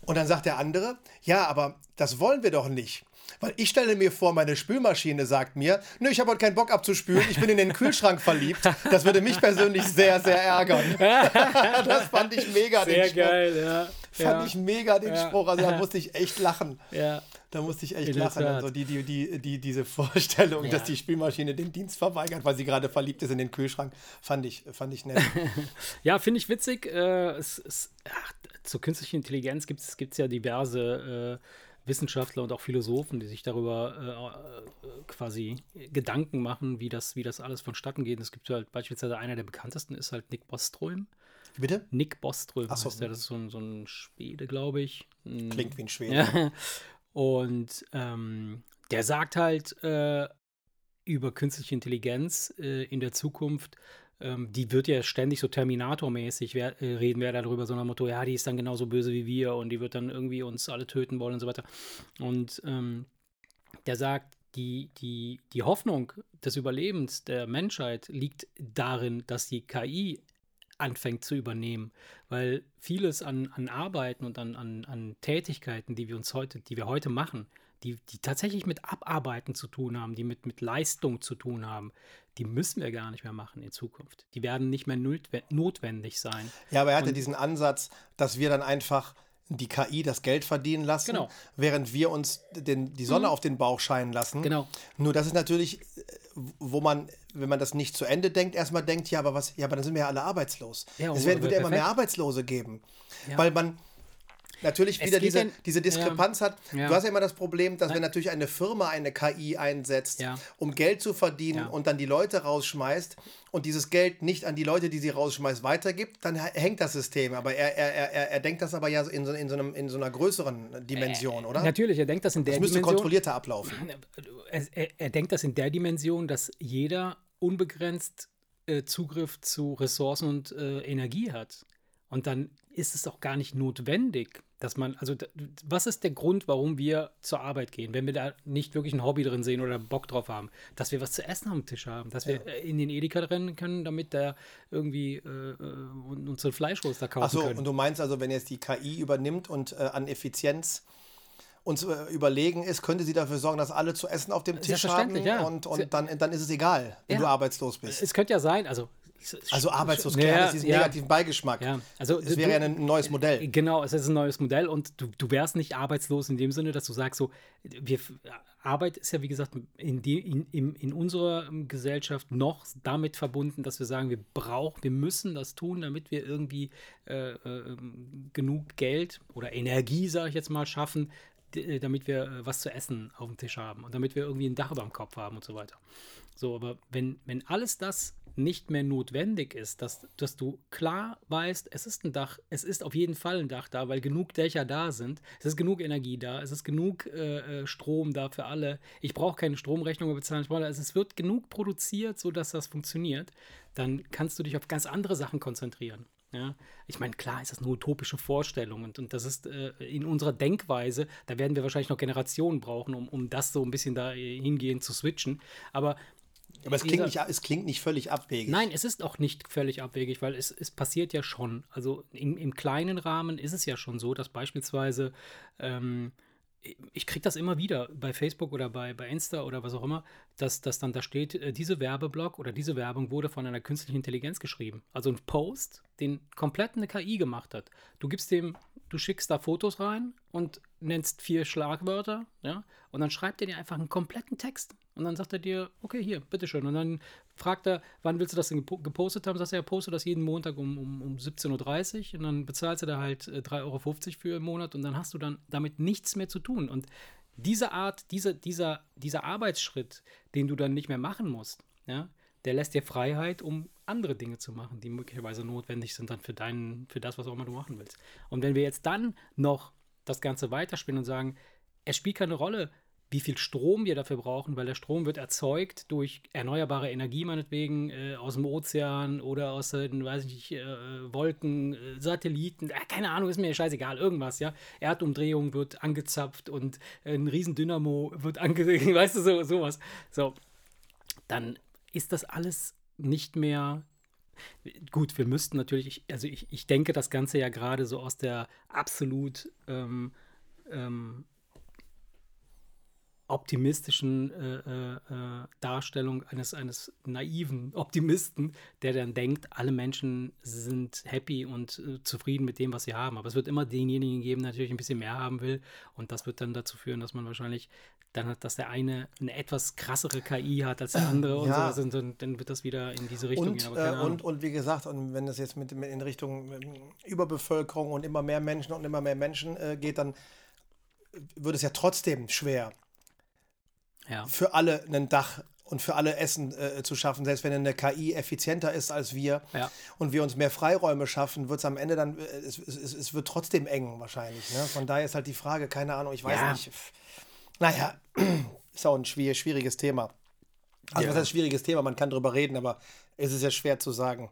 Und dann sagt der andere, ja, aber das wollen wir doch nicht. Weil ich stelle mir vor, meine Spülmaschine sagt mir, nö, ich habe heute keinen Bock abzuspülen, ich bin in den Kühlschrank verliebt. Das würde mich persönlich sehr, sehr ärgern. das fand ich mega, sehr den Spruch. geil, ja. Fand ja. ich mega den ja. Spruch. Also da musste ich echt lachen. Ja. Da musste ich echt in lachen. Also die, die, die, die, diese Vorstellung, ja. dass die Spülmaschine den Dienst verweigert, weil sie gerade verliebt ist in den Kühlschrank, fand ich, fand ich nett. ja, finde ich witzig. Äh, es, es, ach, zur künstlichen Intelligenz gibt es ja diverse äh, Wissenschaftler und auch Philosophen, die sich darüber äh, äh, quasi Gedanken machen, wie das, wie das alles vonstatten geht. Es gibt halt beispielsweise einer der bekanntesten ist halt Nick Boström. Bitte? Nick Boström Ach so. heißt der, das ist so ein, so ein Schwede, glaube ich. Klingt wie ein Schwede. Ja. Und ähm, der sagt halt äh, über künstliche Intelligenz äh, in der Zukunft, ähm, die wird ja ständig so Terminator-mäßig äh, reden wir darüber, so nach Motto, ja, die ist dann genauso böse wie wir und die wird dann irgendwie uns alle töten wollen und so weiter. Und ähm, der sagt, die, die, die Hoffnung des Überlebens der Menschheit liegt darin, dass die KI anfängt zu übernehmen, weil vieles an, an Arbeiten und an, an, an Tätigkeiten, die wir uns heute, die wir heute machen, die, die tatsächlich mit Abarbeiten zu tun haben, die mit, mit Leistung zu tun haben, die müssen wir gar nicht mehr machen in Zukunft. Die werden nicht mehr notwendig sein. Ja, aber er hatte Und, diesen Ansatz, dass wir dann einfach die KI das Geld verdienen lassen, genau. während wir uns den, die Sonne mhm. auf den Bauch scheinen lassen. Genau. Nur das ist natürlich wo man, wenn man das nicht zu Ende denkt, erstmal denkt, ja, aber was, ja, aber dann sind wir ja alle arbeitslos. Ja, es wird, wird ja immer mehr Arbeitslose geben. Ja. Weil man, natürlich wieder diese, denn, diese Diskrepanz ja, hat. Ja. Du hast ja immer das Problem, dass wenn natürlich eine Firma eine KI einsetzt, ja. um Geld zu verdienen und dann die Leute rausschmeißt und dieses Geld nicht an die Leute, die sie rausschmeißt, weitergibt, dann hängt das System. Aber er, er, er, er denkt das aber ja in so, in so, einem, in so einer größeren Dimension, oder? Natürlich, er denkt das in der Dimension. Das müsste kontrollierter ablaufen. Er, er, denkt das in der Dimension, dass jeder unbegrenzt äh, Zugriff zu Ressourcen und äh, Energie hat. Und dann ist es auch gar nicht notwendig, dass man, also was ist der Grund, warum wir zur Arbeit gehen, wenn wir da nicht wirklich ein Hobby drin sehen oder Bock drauf haben, dass wir was zu essen am Tisch haben, dass ja. wir in den Edeka rennen können, damit der irgendwie äh, äh unsere Fleischwurst da kaufen Ach so, können. und du meinst also, wenn jetzt die KI übernimmt und äh, an Effizienz uns äh, überlegen ist, könnte sie dafür sorgen, dass alle zu essen auf dem Tisch haben ja. und, und dann, dann ist es egal, wenn ja. du arbeitslos bist. Es könnte ja sein, also also arbeitslos ja, diesen ja. negativen Beigeschmack. Ja. Also, es wäre ja ein neues Modell. Genau, es ist ein neues Modell und du, du wärst nicht arbeitslos in dem Sinne, dass du sagst, so, wir, Arbeit ist ja, wie gesagt, in, die, in, in, in unserer Gesellschaft noch damit verbunden, dass wir sagen, wir brauchen, wir müssen das tun, damit wir irgendwie äh, äh, genug Geld oder Energie, sage ich jetzt mal, schaffen, damit wir äh, was zu essen auf dem Tisch haben und damit wir irgendwie ein Dach über dem Kopf haben und so weiter. So, aber wenn, wenn alles das nicht mehr notwendig ist, dass, dass du klar weißt, es ist ein Dach, es ist auf jeden Fall ein Dach da, weil genug Dächer da sind, es ist genug Energie da, es ist genug äh, äh Strom da für alle. Ich brauche keine Stromrechnung bezahlen, also es wird genug produziert, sodass das funktioniert. Dann kannst du dich auf ganz andere Sachen konzentrieren. Ja, ich meine, klar ist das eine utopische Vorstellung und, und das ist äh, in unserer Denkweise, da werden wir wahrscheinlich noch Generationen brauchen, um, um das so ein bisschen da hingehend zu switchen. Aber aber es klingt, nicht, es klingt nicht völlig abwegig. Nein, es ist auch nicht völlig abwegig, weil es, es passiert ja schon. Also im, im kleinen Rahmen ist es ja schon so, dass beispielsweise, ähm, ich kriege das immer wieder bei Facebook oder bei, bei Insta oder was auch immer, dass, dass dann da steht, äh, diese Werbeblock oder diese Werbung wurde von einer künstlichen Intelligenz geschrieben. Also ein Post, den komplett eine KI gemacht hat. Du gibst dem, du schickst da Fotos rein und nennst vier Schlagwörter, ja, und dann schreibt er dir einfach einen kompletten Text. Und dann sagt er dir, okay, hier, bitteschön. Und dann fragt er, wann willst du das denn gepostet haben? Sagt er, er postet das jeden Montag um, um, um 17.30 Uhr und dann bezahlst du da halt 3,50 äh, Euro für im Monat und dann hast du dann damit nichts mehr zu tun. Und diese Art, diese, dieser, dieser Arbeitsschritt, den du dann nicht mehr machen musst, ja, der lässt dir Freiheit, um andere Dinge zu machen, die möglicherweise notwendig sind dann für deinen, für das, was auch immer du machen willst. Und wenn wir jetzt dann noch das Ganze weiterspielen und sagen, es spielt keine Rolle, wie viel Strom wir dafür brauchen, weil der Strom wird erzeugt durch erneuerbare Energie, meinetwegen äh, aus dem Ozean oder aus den, weiß ich nicht, äh, Wolken, äh, Satelliten, äh, keine Ahnung, ist mir scheißegal, irgendwas, ja. Erdumdrehung wird angezapft und ein Riesendynamo wird angeregt, weißt du, so, sowas. So, dann ist das alles nicht mehr Gut, wir müssten natürlich, also ich, ich denke das Ganze ja gerade so aus der absolut ähm, ähm, optimistischen äh, äh, äh, Darstellung eines, eines naiven Optimisten, der dann denkt, alle Menschen sind happy und äh, zufrieden mit dem, was sie haben. Aber es wird immer denjenigen geben, der natürlich ein bisschen mehr haben will. Und das wird dann dazu führen, dass man wahrscheinlich dann hat, dass der eine eine etwas krassere KI hat als der andere und ja. so, und dann wird das wieder in diese Richtung und, gehen. Äh, und, und wie gesagt, und wenn das jetzt mit, mit in Richtung ähm, Überbevölkerung und immer mehr Menschen und immer mehr Menschen äh, geht, dann wird es ja trotzdem schwer ja. für alle ein Dach und für alle Essen äh, zu schaffen, selbst wenn eine KI effizienter ist als wir ja. und wir uns mehr Freiräume schaffen, wird es am Ende dann, äh, es, es, es, wird trotzdem eng wahrscheinlich. Ne? Von daher ist halt die Frage, keine Ahnung, ich weiß ja. nicht. Naja, ist auch ein schwieriges Thema. Also, ja. was ist ein schwieriges Thema? Man kann drüber reden, aber es ist ja schwer zu sagen,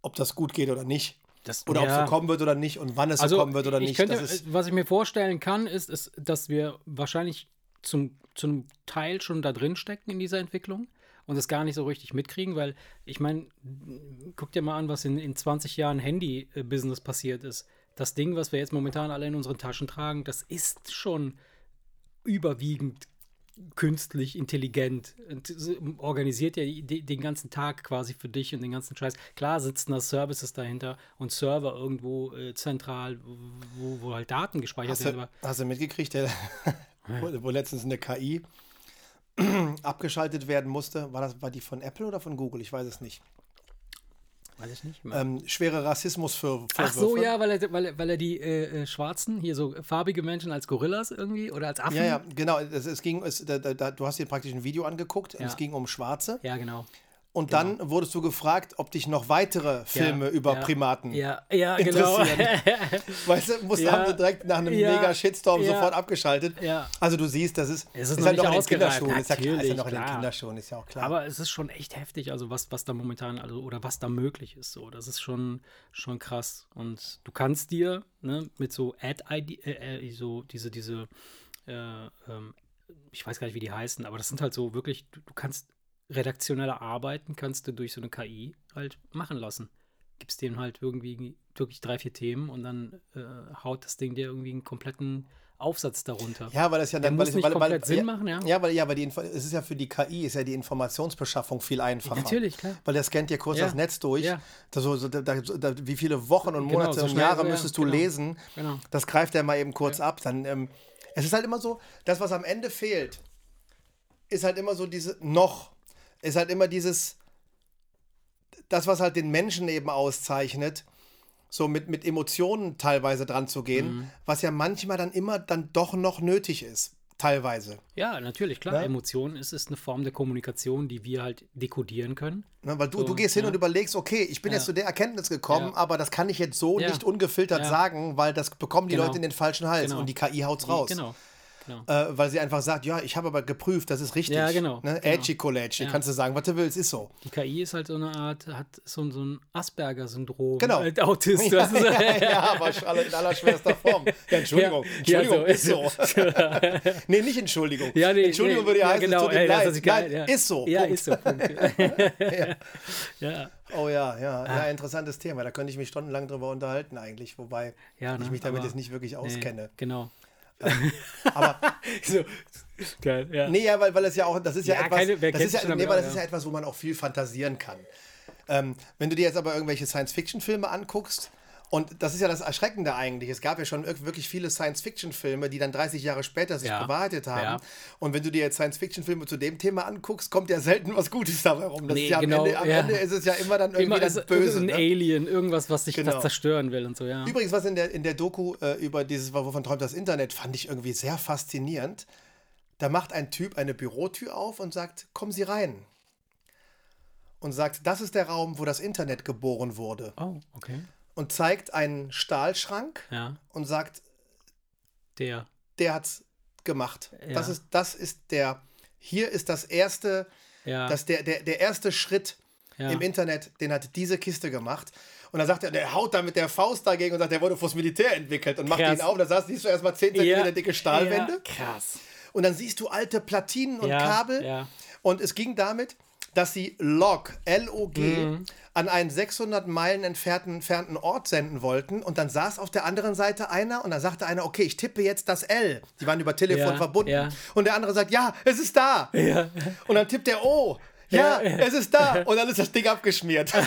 ob das gut geht oder nicht. Das, oder ja. ob es so kommen wird oder nicht und wann es also, so kommen wird oder nicht. Könnte, was ich mir vorstellen kann, ist, ist, dass wir wahrscheinlich zum, zum Teil schon da drin stecken in dieser Entwicklung und es gar nicht so richtig mitkriegen, weil ich meine, guck dir mal an, was in, in 20 Jahren Handy-Business passiert ist. Das Ding, was wir jetzt momentan alle in unseren Taschen tragen, das ist schon überwiegend künstlich intelligent und organisiert ja den ganzen Tag quasi für dich und den ganzen Scheiß. Klar sitzen da Services dahinter und Server irgendwo äh, zentral, wo, wo halt Daten gespeichert werden. Hast du mitgekriegt, der, wo, wo letztens eine KI abgeschaltet werden musste. War das war die von Apple oder von Google? Ich weiß es nicht. Weiß ich nicht. Ähm, schwere Rassismus für Ach so, ja, weil er, weil er, weil er die äh, äh, Schwarzen, hier so farbige Menschen als Gorillas irgendwie oder als Affen. Ja, ja, genau. Es, es ging, es, da, da, du hast dir praktisch ein Video angeguckt ja. und es ging um Schwarze. Ja, genau. Und genau. dann wurdest du gefragt, ob dich noch weitere Filme ja, über ja, Primaten ja, ja, genau. interessieren. Genau. weißt du, musst, haben sie direkt nach einem mega Shitstorm sofort abgeschaltet. Also du siehst, das ist, es ist, ist halt noch in den Kinderschuhen. Ist ja, klar, ist ja noch in den Kinderschuhen, ist ja auch klar. Aber es ist schon echt heftig, also was, was da momentan, also oder was da möglich ist. So. Das ist schon, schon krass. Und du kannst dir ne, mit so Ad-ID, äh, äh, so diese, diese, äh, ähm, ich weiß gar nicht, wie die heißen, aber das sind halt so wirklich, du, du kannst redaktionelle Arbeiten kannst du durch so eine KI halt machen lassen. Gibst dem halt irgendwie wirklich drei, vier Themen und dann äh, haut das Ding dir irgendwie einen kompletten Aufsatz darunter. Ja, weil das ja dann Der muss weil, nicht weil, komplett weil, Sinn ja, machen, ja. Ja, weil ja, weil die Info es ist ja für die KI ist ja die Informationsbeschaffung viel einfacher. Natürlich, klar. Weil der scannt dir kurz Ja. das Netz durch. Ja. Das so, so, da, da, wie viele Wochen und Genau, Monate so und Jahre ja, müsstest du genau. lesen. Genau. Das greift er mal eben kurz ab. Dann, ähm, es ist halt immer so, das, was am Ende fehlt, ist halt immer so diese noch, ist halt immer dieses, das, was halt den Menschen eben auszeichnet, so mit, mit Emotionen teilweise dran zu gehen, Mhm. was ja manchmal dann immer dann doch noch nötig ist. Teilweise. Ja, natürlich, klar. Ja. Emotionen ist, ist eine Form der Kommunikation, die wir halt dekodieren können. Ne, weil du, So, du gehst hin ja. und überlegst, okay, ich bin Ja. jetzt zu der Erkenntnis gekommen, Ja. aber das kann ich jetzt so Ja. nicht ungefiltert Ja. sagen, weil das bekommen die Genau. Leute in den falschen Hals Genau. und die KI haut's raus. Genau. Genau. Äh, weil sie einfach sagt, ja, ich habe aber geprüft, das ist richtig. Ja, genau, Ne? genau. Edgy College, Ja. kannst du sagen, was du willst, ist so. Die KI ist halt so eine Art, hat so, so ein Asperger-Syndrom. Genau. Als Autist. Ja, ist, ja, ja, aber in allerschwerster Form. Ja, Entschuldigung, Ja, Entschuldigung, ja, ist so. nee, nicht Entschuldigung. Ja, nee, Entschuldigung nee, würde ja ja, heißen, genau, ey, geil, Nein, ja. ist so. Ja, Punkt. ist so. Ja. Oh ja, ja, Ah. ja, interessantes Thema. Da könnte ich mich stundenlang drüber unterhalten eigentlich, wobei Ja, ich ne, mich damit jetzt nicht wirklich auskenne. Nee, genau. Aber So. Geil, ja. nee, ja, weil, weil es ja auch, das ist ja, Ja, etwas, keine- das ist ja, nee, weil das ist ja. etwas, wo man auch viel fantasieren kann. Ähm, wenn du dir jetzt aber irgendwelche Science-Fiction-Filme anguckst, und das ist ja das Erschreckende eigentlich. Es gab ja schon wirklich viele Science-Fiction-Filme, die dann 30 Jahre später sich Ja. bewahrheitet haben. Ja. Und wenn du dir jetzt Science-Fiction-Filme zu dem Thema anguckst, kommt ja selten was Gutes dabei rum. Das Nee, ist ja am, genau, Ende, am ja. Ende ist es ja immer dann irgendwie Immer ist böse. ein Ne? Alien, irgendwas, was dich Genau. das zerstören will und so, ja. Übrigens, was in der, in der Doku äh, über dieses, wovon träumt das Internet, fand ich irgendwie sehr faszinierend. Da macht ein Typ eine Bürotür auf und sagt, kommen Sie rein. Und sagt, das ist der Raum, wo das Internet geboren wurde. Oh, okay. Und zeigt einen Stahlschrank Ja, und sagt, der. der hat's gemacht. Ja. Das, ist, das ist der, hier ist das erste, Ja. das der, der, der erste Schritt im Internet, den hat diese Kiste gemacht. Und dann sagt er, der haut da mit der Faust dagegen und sagt, der wurde fürs Militär entwickelt und macht Krass. ihn auf. Da sagst, siehst du erstmal 10 cm dicke Stahlwände. Krass. Und dann siehst du alte Platinen und Kabel. Und es ging damit, dass sie Log, L-O-G, Mhm. An einen 600 Meilen entfernten, entfernten Ort senden wollten. Und dann saß auf der anderen Seite einer und dann sagte einer, okay, ich tippe jetzt das L. Die waren über Telefon Ja, verbunden. ja. Und der andere sagt, ja, es ist da. Ja. Und dann tippt er O. Ja. es ist da. Und dann ist das Ding abgeschmiert.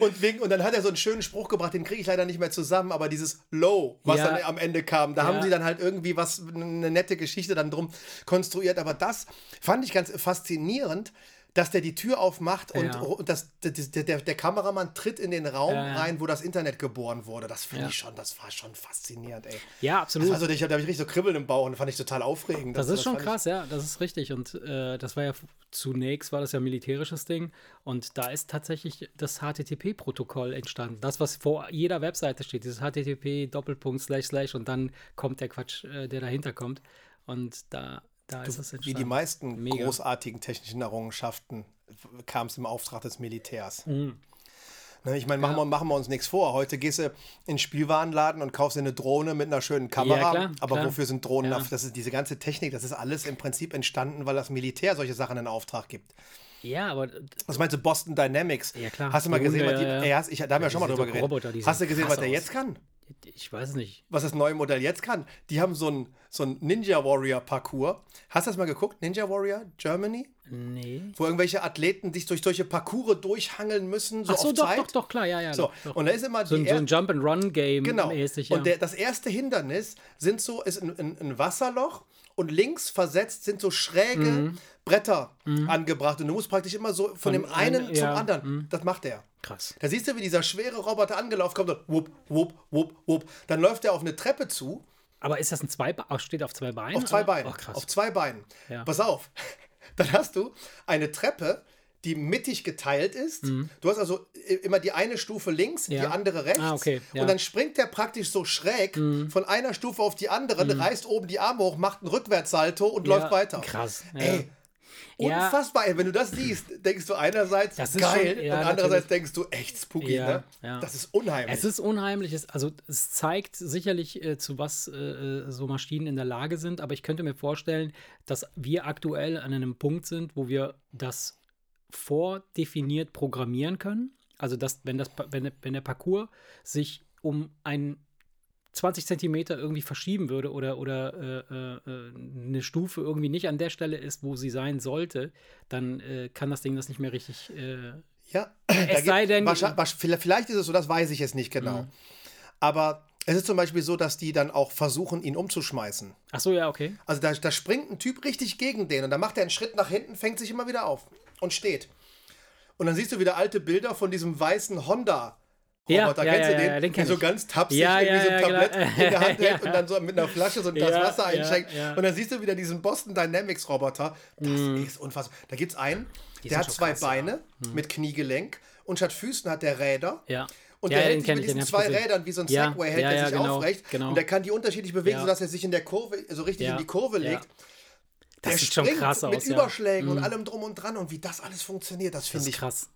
Und, wegen, und dann hat er so einen schönen Spruch gebracht, den kriege ich leider nicht mehr zusammen, aber dieses Low, was Ja. dann am Ende kam, da Ja. haben sie dann halt irgendwie was, eine nette Geschichte dann drum konstruiert. Aber das fand ich ganz faszinierend, dass der die Tür aufmacht und, Ja. und das, der, der, der Kameramann tritt in den Raum ja. rein, wo das Internet geboren wurde. Das fand Ja. ich schon, das war schon faszinierend, ey. Ja, absolut. Also ich, da habe ich richtig so Kribbeln im Bauch und fand ich total aufregend. Das ist schon fand ich- krass, ja, das ist richtig. Und äh, das war ja zunächst war das ja militärisches Ding. Und da ist tatsächlich das HTTP-Protokoll entstanden. Das, was vor jeder Webseite steht, dieses HTTP Doppelpunkt Slash Slash und dann kommt der Quatsch, äh, der dahinter kommt. Und da, da ist es Wie die meisten Mega. großartigen technischen Errungenschaften kam es im Auftrag des Militärs. Mhm. Ne, Ich meine, machen, wir, machen wir uns nichts vor. Heute gehst du in den Spielwarenladen und kaufst dir eine Drohne mit einer schönen Kamera. Ja, klar, aber klar. wofür sind Drohnen? Ja. Das ist diese ganze Technik, das ist alles im Prinzip entstanden, weil das Militär solche Sachen in Auftrag gibt. Ja, aber Was meinst du, Boston Dynamics? Ja, klar. Hast du mal gesehen, was die, ja, ja. ey, hast, ich, da haben wir Ja, schon mal drüber geredet. Roboter, hast du sehen gesehen, was der aus. jetzt kann? Ich weiß nicht. was das neue Modell jetzt kann. Die haben so ein, so ein Ninja Warrior Parcours. Hast du das mal geguckt? Ninja Warrior Germany? Nee. Wo irgendwelche Athleten sich durch solche Parcours durchhangeln müssen, so Ach so, auf doch, Zeit. doch, doch, klar, ja, ja. So, doch, doch. und da ist immer So ein, so ein Jump-and-Run-Game Genau. mäßig, ja. Und der, das erste Hindernis sind so, ist ein, ein, ein Wasserloch und links versetzt sind so schräge mhm. Bretter mhm. angebracht. Und du musst praktisch immer so von, von dem einen ein, zum ja. anderen. Mhm. Das macht er. Krass. Da siehst du, wie dieser schwere Roboter angelaufen kommt und wupp, wupp, wupp, wupp. Dann läuft er auf eine Treppe zu. Aber ist das ein zwei steht auf zwei Beinen? Auf zwei Beinen. Oh, auf zwei Beinen. Ja. Pass auf. Dann hast du eine Treppe, die mittig geteilt ist. Mhm. Du hast also immer die eine Stufe links, ja. die andere rechts. Ah, okay. ja. Und dann springt der praktisch so schräg mhm. von einer Stufe auf die andere, mhm. reißt oben die Arme hoch, macht einen Rückwärtssalto und ja. läuft weiter. Krass. Ey, unfassbar. Wenn du das siehst, denkst du einerseits geil schon, und andererseits natürlich. denkst du echt spooky. Ne? Das ist unheimlich. Es ist unheimlich. Also es zeigt sicherlich, äh, zu was äh, äh, so Maschinen in der Lage sind. Aber ich könnte mir vorstellen, dass wir aktuell an einem Punkt sind, wo wir das vordefiniert programmieren können. Also, dass, wenn, das, wenn, wenn der Parcours sich um ein 20 Zentimeter irgendwie verschieben würde oder, oder äh, äh, eine Stufe irgendwie nicht an der Stelle ist, wo sie sein sollte, dann äh, kann das Ding das nicht mehr richtig. Äh, ja, es sei denn. Vielleicht ist es so, das weiß ich jetzt nicht genau. Mhm. Aber es ist zum Beispiel so, dass die dann auch versuchen, ihn umzuschmeißen. Ach so, ja, okay. Also da, da springt ein Typ richtig gegen den und dann macht er einen Schritt nach hinten, fängt sich immer wieder auf und steht. Und dann siehst du wieder alte Bilder von diesem weißen Honda. Roboter, ja, kennst ja, du den? Ja, den der so ganz tapsig ja, irgendwie so ein Tablett genau. in der Hand hält und dann so mit einer Flasche so ein Glas Wasser einschenkt. Und dann siehst du wieder diesen Boston Dynamics Roboter. Das mm. ist unfassbar. Da gibt es einen, Die der hat zwei krass, Beine mm. mit Kniegelenk und statt Füßen hat der Räder. Ja. Und der hält sich mit diesen zwei Rädern wie so ein Segway, hält er sich genau, aufrecht. Genau. Und der kann die unterschiedlich bewegen, sodass er sich in der Kurve, so richtig in die Kurve legt. Das der sieht schon krass aus. Mit Überschlägen und mm. allem drum und dran. Und wie das alles funktioniert, das finde ich krass.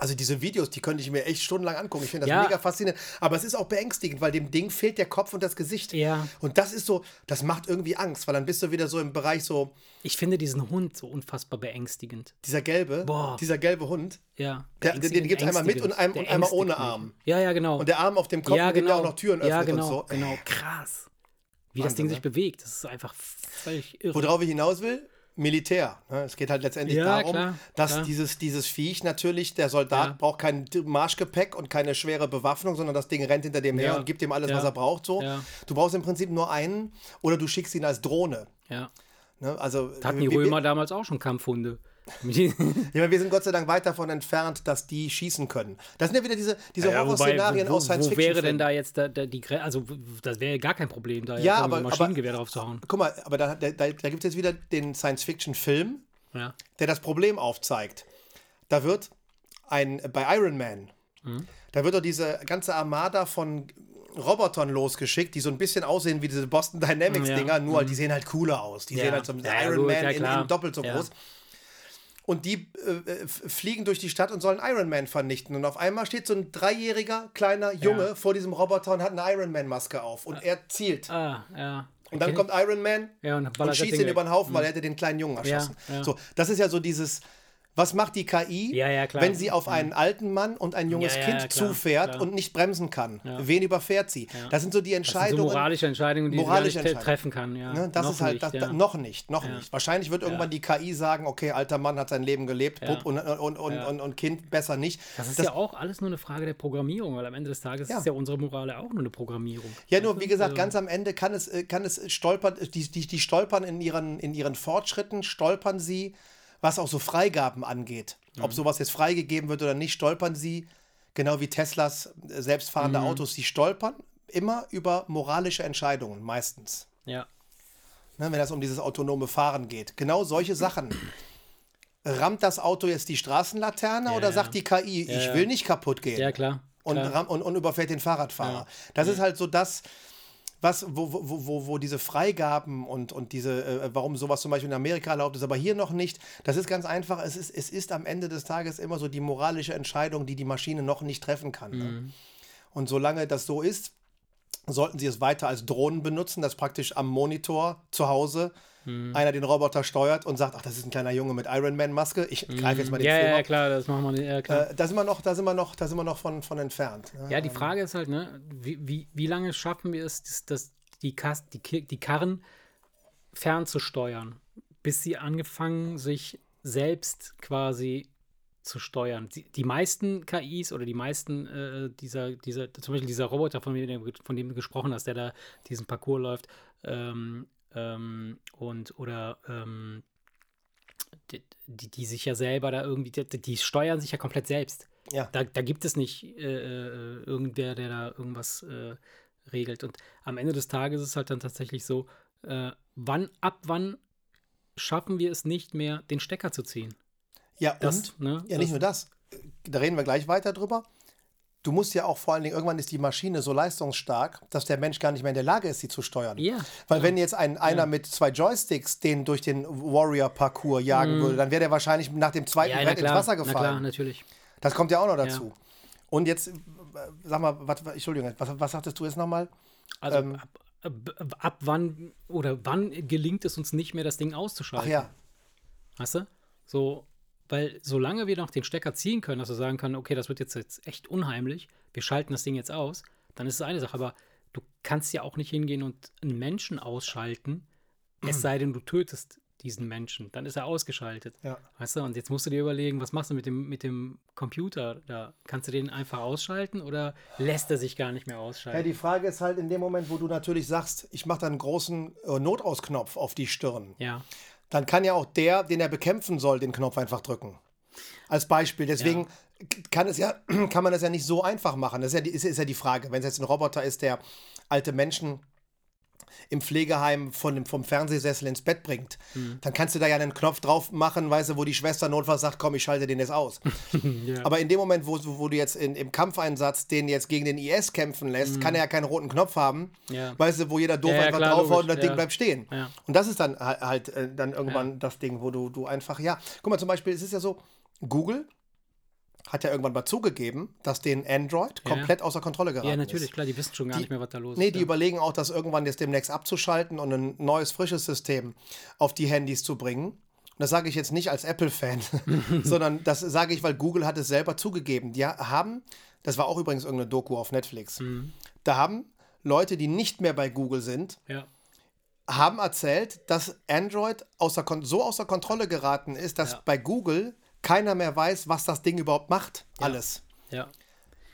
Also diese Videos, die könnte ich mir echt stundenlang angucken. Ich finde das ja. mega faszinierend. Aber es ist auch beängstigend, weil dem Ding fehlt der Kopf und das Gesicht. Ja. Und das ist so, das macht irgendwie Angst, weil dann bist du wieder so im Bereich so. Ich finde diesen Hund so unfassbar beängstigend. Dieser gelbe, Boah. dieser gelbe Hund. Ja. Der, den, den gibt es einmal mit und, einem, und einmal ohne Arm. Ja, ja, genau. Und der Arm auf dem Kopf, ja, genau. der auch noch Türen öffnet ja, genau, und so. Genau, krass. Wie Wahnsinn, das Ding sich ne? bewegt, das ist einfach völlig irre. Worauf ich hinaus will, Militär. Ne? Es geht halt letztendlich ja, darum, klar, dass klar. Dieses, dieses Viech natürlich, der Soldat ja. braucht kein Marschgepäck und keine schwere Bewaffnung, sondern das Ding rennt hinter dem her und gibt ihm alles, was er braucht. So. Du brauchst im Prinzip nur einen oder du schickst ihn als Drohne. Ja. Ne? Also, hatten die Römer damals auch schon Kampfhunde. ja, wir sind Gott sei Dank weit davon entfernt, dass die schießen können. Das sind ja wieder diese, diese ja, Horrorszenarien aus Science Fiction. Wo wäre denn da jetzt da, da die Grenze? Also, das wäre gar kein Problem, da ja, aber, ein Maschinengewehr drauf zu hauen. Guck mal, aber da, da, da gibt es jetzt wieder den Science Fiction-Film, ja. der das Problem aufzeigt. Da wird ein, bei Iron Man, mhm. da wird doch diese ganze Armada von Robotern losgeschickt, die so ein bisschen aussehen wie diese Boston Dynamics-Dinger, ja. nur mhm. die sehen halt cooler aus. Die sehen halt so ja, Iron gut, Man in, in, doppelt so groß und die äh, äh fliegen durch die Stadt und sollen Iron Man vernichten. Und auf einmal steht so ein dreijähriger kleiner Junge ja. vor diesem Roboter und hat eine Iron Man Maske auf und er zielt. Ah, ja. Und dann kommt Iron Man ja, und, und schießt ihn über den Haufen, weil er hätte den kleinen Jungen erschossen. So, das ist ja so dieses was macht die KI, ja, ja, wenn sie auf einen alten Mann und ein junges ja, Kind klar, zufährt klar. und nicht bremsen kann? Wen überfährt sie? Das sind so die Entscheidungen. Das so moralische Entscheidungen, die moralische sie treffen kann. Ne? Das noch ist halt nicht, das, noch nicht, noch nicht. Wahrscheinlich wird irgendwann die KI sagen, okay, alter Mann hat sein Leben gelebt, Pup und, und, und, und, Kind besser nicht. Das ist das, ja auch alles nur eine Frage der Programmierung, weil am Ende des Tages ist ja unsere Moral auch nur eine Programmierung. Ja, nur wie gesagt, ganz am Ende kann es, äh, kann es stolpern, die, die, die stolpern in ihren, in ihren Fortschritten, stolpern sie was auch so Freigaben angeht. Mhm. Ob sowas jetzt freigegeben wird oder nicht, stolpern sie, genau wie Teslas äh, selbstfahrende mhm. Autos, die stolpern immer über moralische Entscheidungen, meistens. Ja. Ne, wenn es um dieses autonome Fahren geht. Genau solche Sachen. Rammt das Auto jetzt die Straßenlaterne ja, oder sagt die KI, ja, ich will nicht kaputt gehen? Ja, klar. Und, und, und, überfährt den Fahrradfahrer. Das ist halt so das, was, wo, wo, wo, wo diese Freigaben und, und diese, äh, warum sowas zum Beispiel in Amerika erlaubt ist, aber hier noch nicht, das ist ganz einfach. Es ist, es ist am Ende des Tages immer so die moralische Entscheidung, die die Maschine noch nicht treffen kann. Ne? Mhm. Und solange das so ist, sollten sie es weiter als Drohnen benutzen, das praktisch am Monitor zu Hause hm. einer den Roboter steuert und sagt, ach, das ist ein kleiner Junge mit Iron Man Maske. Ich hm. greife jetzt mal den ja, Film Ja, klar, das machen wir nicht. Ja, klar. Äh, da sind wir noch, da sind wir noch, da sind wir noch von, von entfernt. Ne? Ja, die Frage ist halt, ne, wie, wie, wie lange schaffen wir es, dass, dass die, Kas die, die Karren fernzusteuern, bis sie angefangen, sich selbst quasi zu steuern. Die, die meisten KIs oder die meisten äh, dieser, dieser, zum Beispiel dieser Roboter, von dem, von dem du gesprochen hast, der da diesen Parcours läuft, ähm, ähm, und oder ähm, die, die, die, sich ja selber da irgendwie, die, die, steuern sich ja komplett selbst. Ja. Da, da gibt es nicht äh, äh, irgendwer, der da irgendwas äh, regelt. Und am Ende des Tages ist es halt dann tatsächlich so, äh, wann, ab wann schaffen wir es nicht mehr, den Stecker zu ziehen? Ja, das, und? Ne, ja, nicht nur das. Da reden wir gleich weiter drüber. Du musst ja auch vor allen Dingen, irgendwann ist die Maschine so leistungsstark, dass der Mensch gar nicht mehr in der Lage ist, sie zu steuern. Ja. Weil ja. wenn jetzt ein, einer ja. mit zwei Joysticks den durch den Warrior-Parcours jagen mm. würde, dann wäre der wahrscheinlich nach dem zweiten ja, Brett ins Wasser gefallen. Na klar, natürlich. Das kommt ja auch noch dazu. Und jetzt, äh, sag mal, was, Entschuldigung, was, was sagtest du jetzt nochmal? Also ähm, ab, ab, ab, wann oder wann gelingt es uns nicht mehr, das Ding auszuschalten? Ach ja. Weißt du? So, weil solange wir noch den Stecker ziehen können, dass wir sagen können, okay, das wird jetzt, jetzt echt unheimlich, wir schalten das Ding jetzt aus, dann ist es eine Sache. Aber du kannst ja auch nicht hingehen und einen Menschen ausschalten, es sei denn, du tötest diesen Menschen. Dann ist er ausgeschaltet. Ja. Weißt du? Und jetzt musst du dir überlegen, was machst du mit dem, mit dem Computer da? Kannst du den einfach ausschalten oder lässt er sich gar nicht mehr ausschalten? Ja, die Frage ist halt in dem Moment, wo du natürlich sagst, ich mache da einen großen äh, Notausknopf auf die Stirn. Ja dann kann ja auch der, den er bekämpfen soll, den Knopf einfach drücken. Als Beispiel. Deswegen ja. kann, es ja, kann man das ja nicht so einfach machen. Das ist ja die, ist, ist ja die Frage. Wenn es jetzt ein Roboter ist, der alte Menschen im Pflegeheim von dem, vom Fernsehsessel ins Bett bringt, mhm. dann kannst du da ja einen Knopf drauf machen, weißt du, wo die Schwester notfalls sagt, komm, ich schalte den jetzt aus. ja. Aber in dem Moment, wo, wo du jetzt in, im Kampfeinsatz den jetzt gegen den IS kämpfen lässt, mhm. kann er ja keinen roten Knopf haben, ja. weißt du, wo jeder doof ja, einfach klar, draufhaut und das Ding bleibt stehen. Und das ist dann halt äh, dann irgendwann das Ding, wo du, du einfach, ja, guck mal, zum Beispiel, es ist ja so, Google hat ja irgendwann mal zugegeben, dass den Android ja. komplett außer Kontrolle geraten ist. Ja, natürlich, ist. klar, die wissen schon gar die, nicht mehr, was da los nee, ist. Nee, die überlegen auch, das irgendwann jetzt demnächst abzuschalten und ein neues, frisches System auf die Handys zu bringen. Und das sage ich jetzt nicht als Apple-Fan, sondern das sage ich, weil Google hat es selber zugegeben. Die haben, das war auch übrigens irgendeine Doku auf Netflix, mhm. da haben Leute, die nicht mehr bei Google sind, ja. haben erzählt, dass Android außer, so außer Kontrolle geraten ist, dass ja. bei Google keiner mehr weiß, was das Ding überhaupt macht. Ja. Alles. Ja.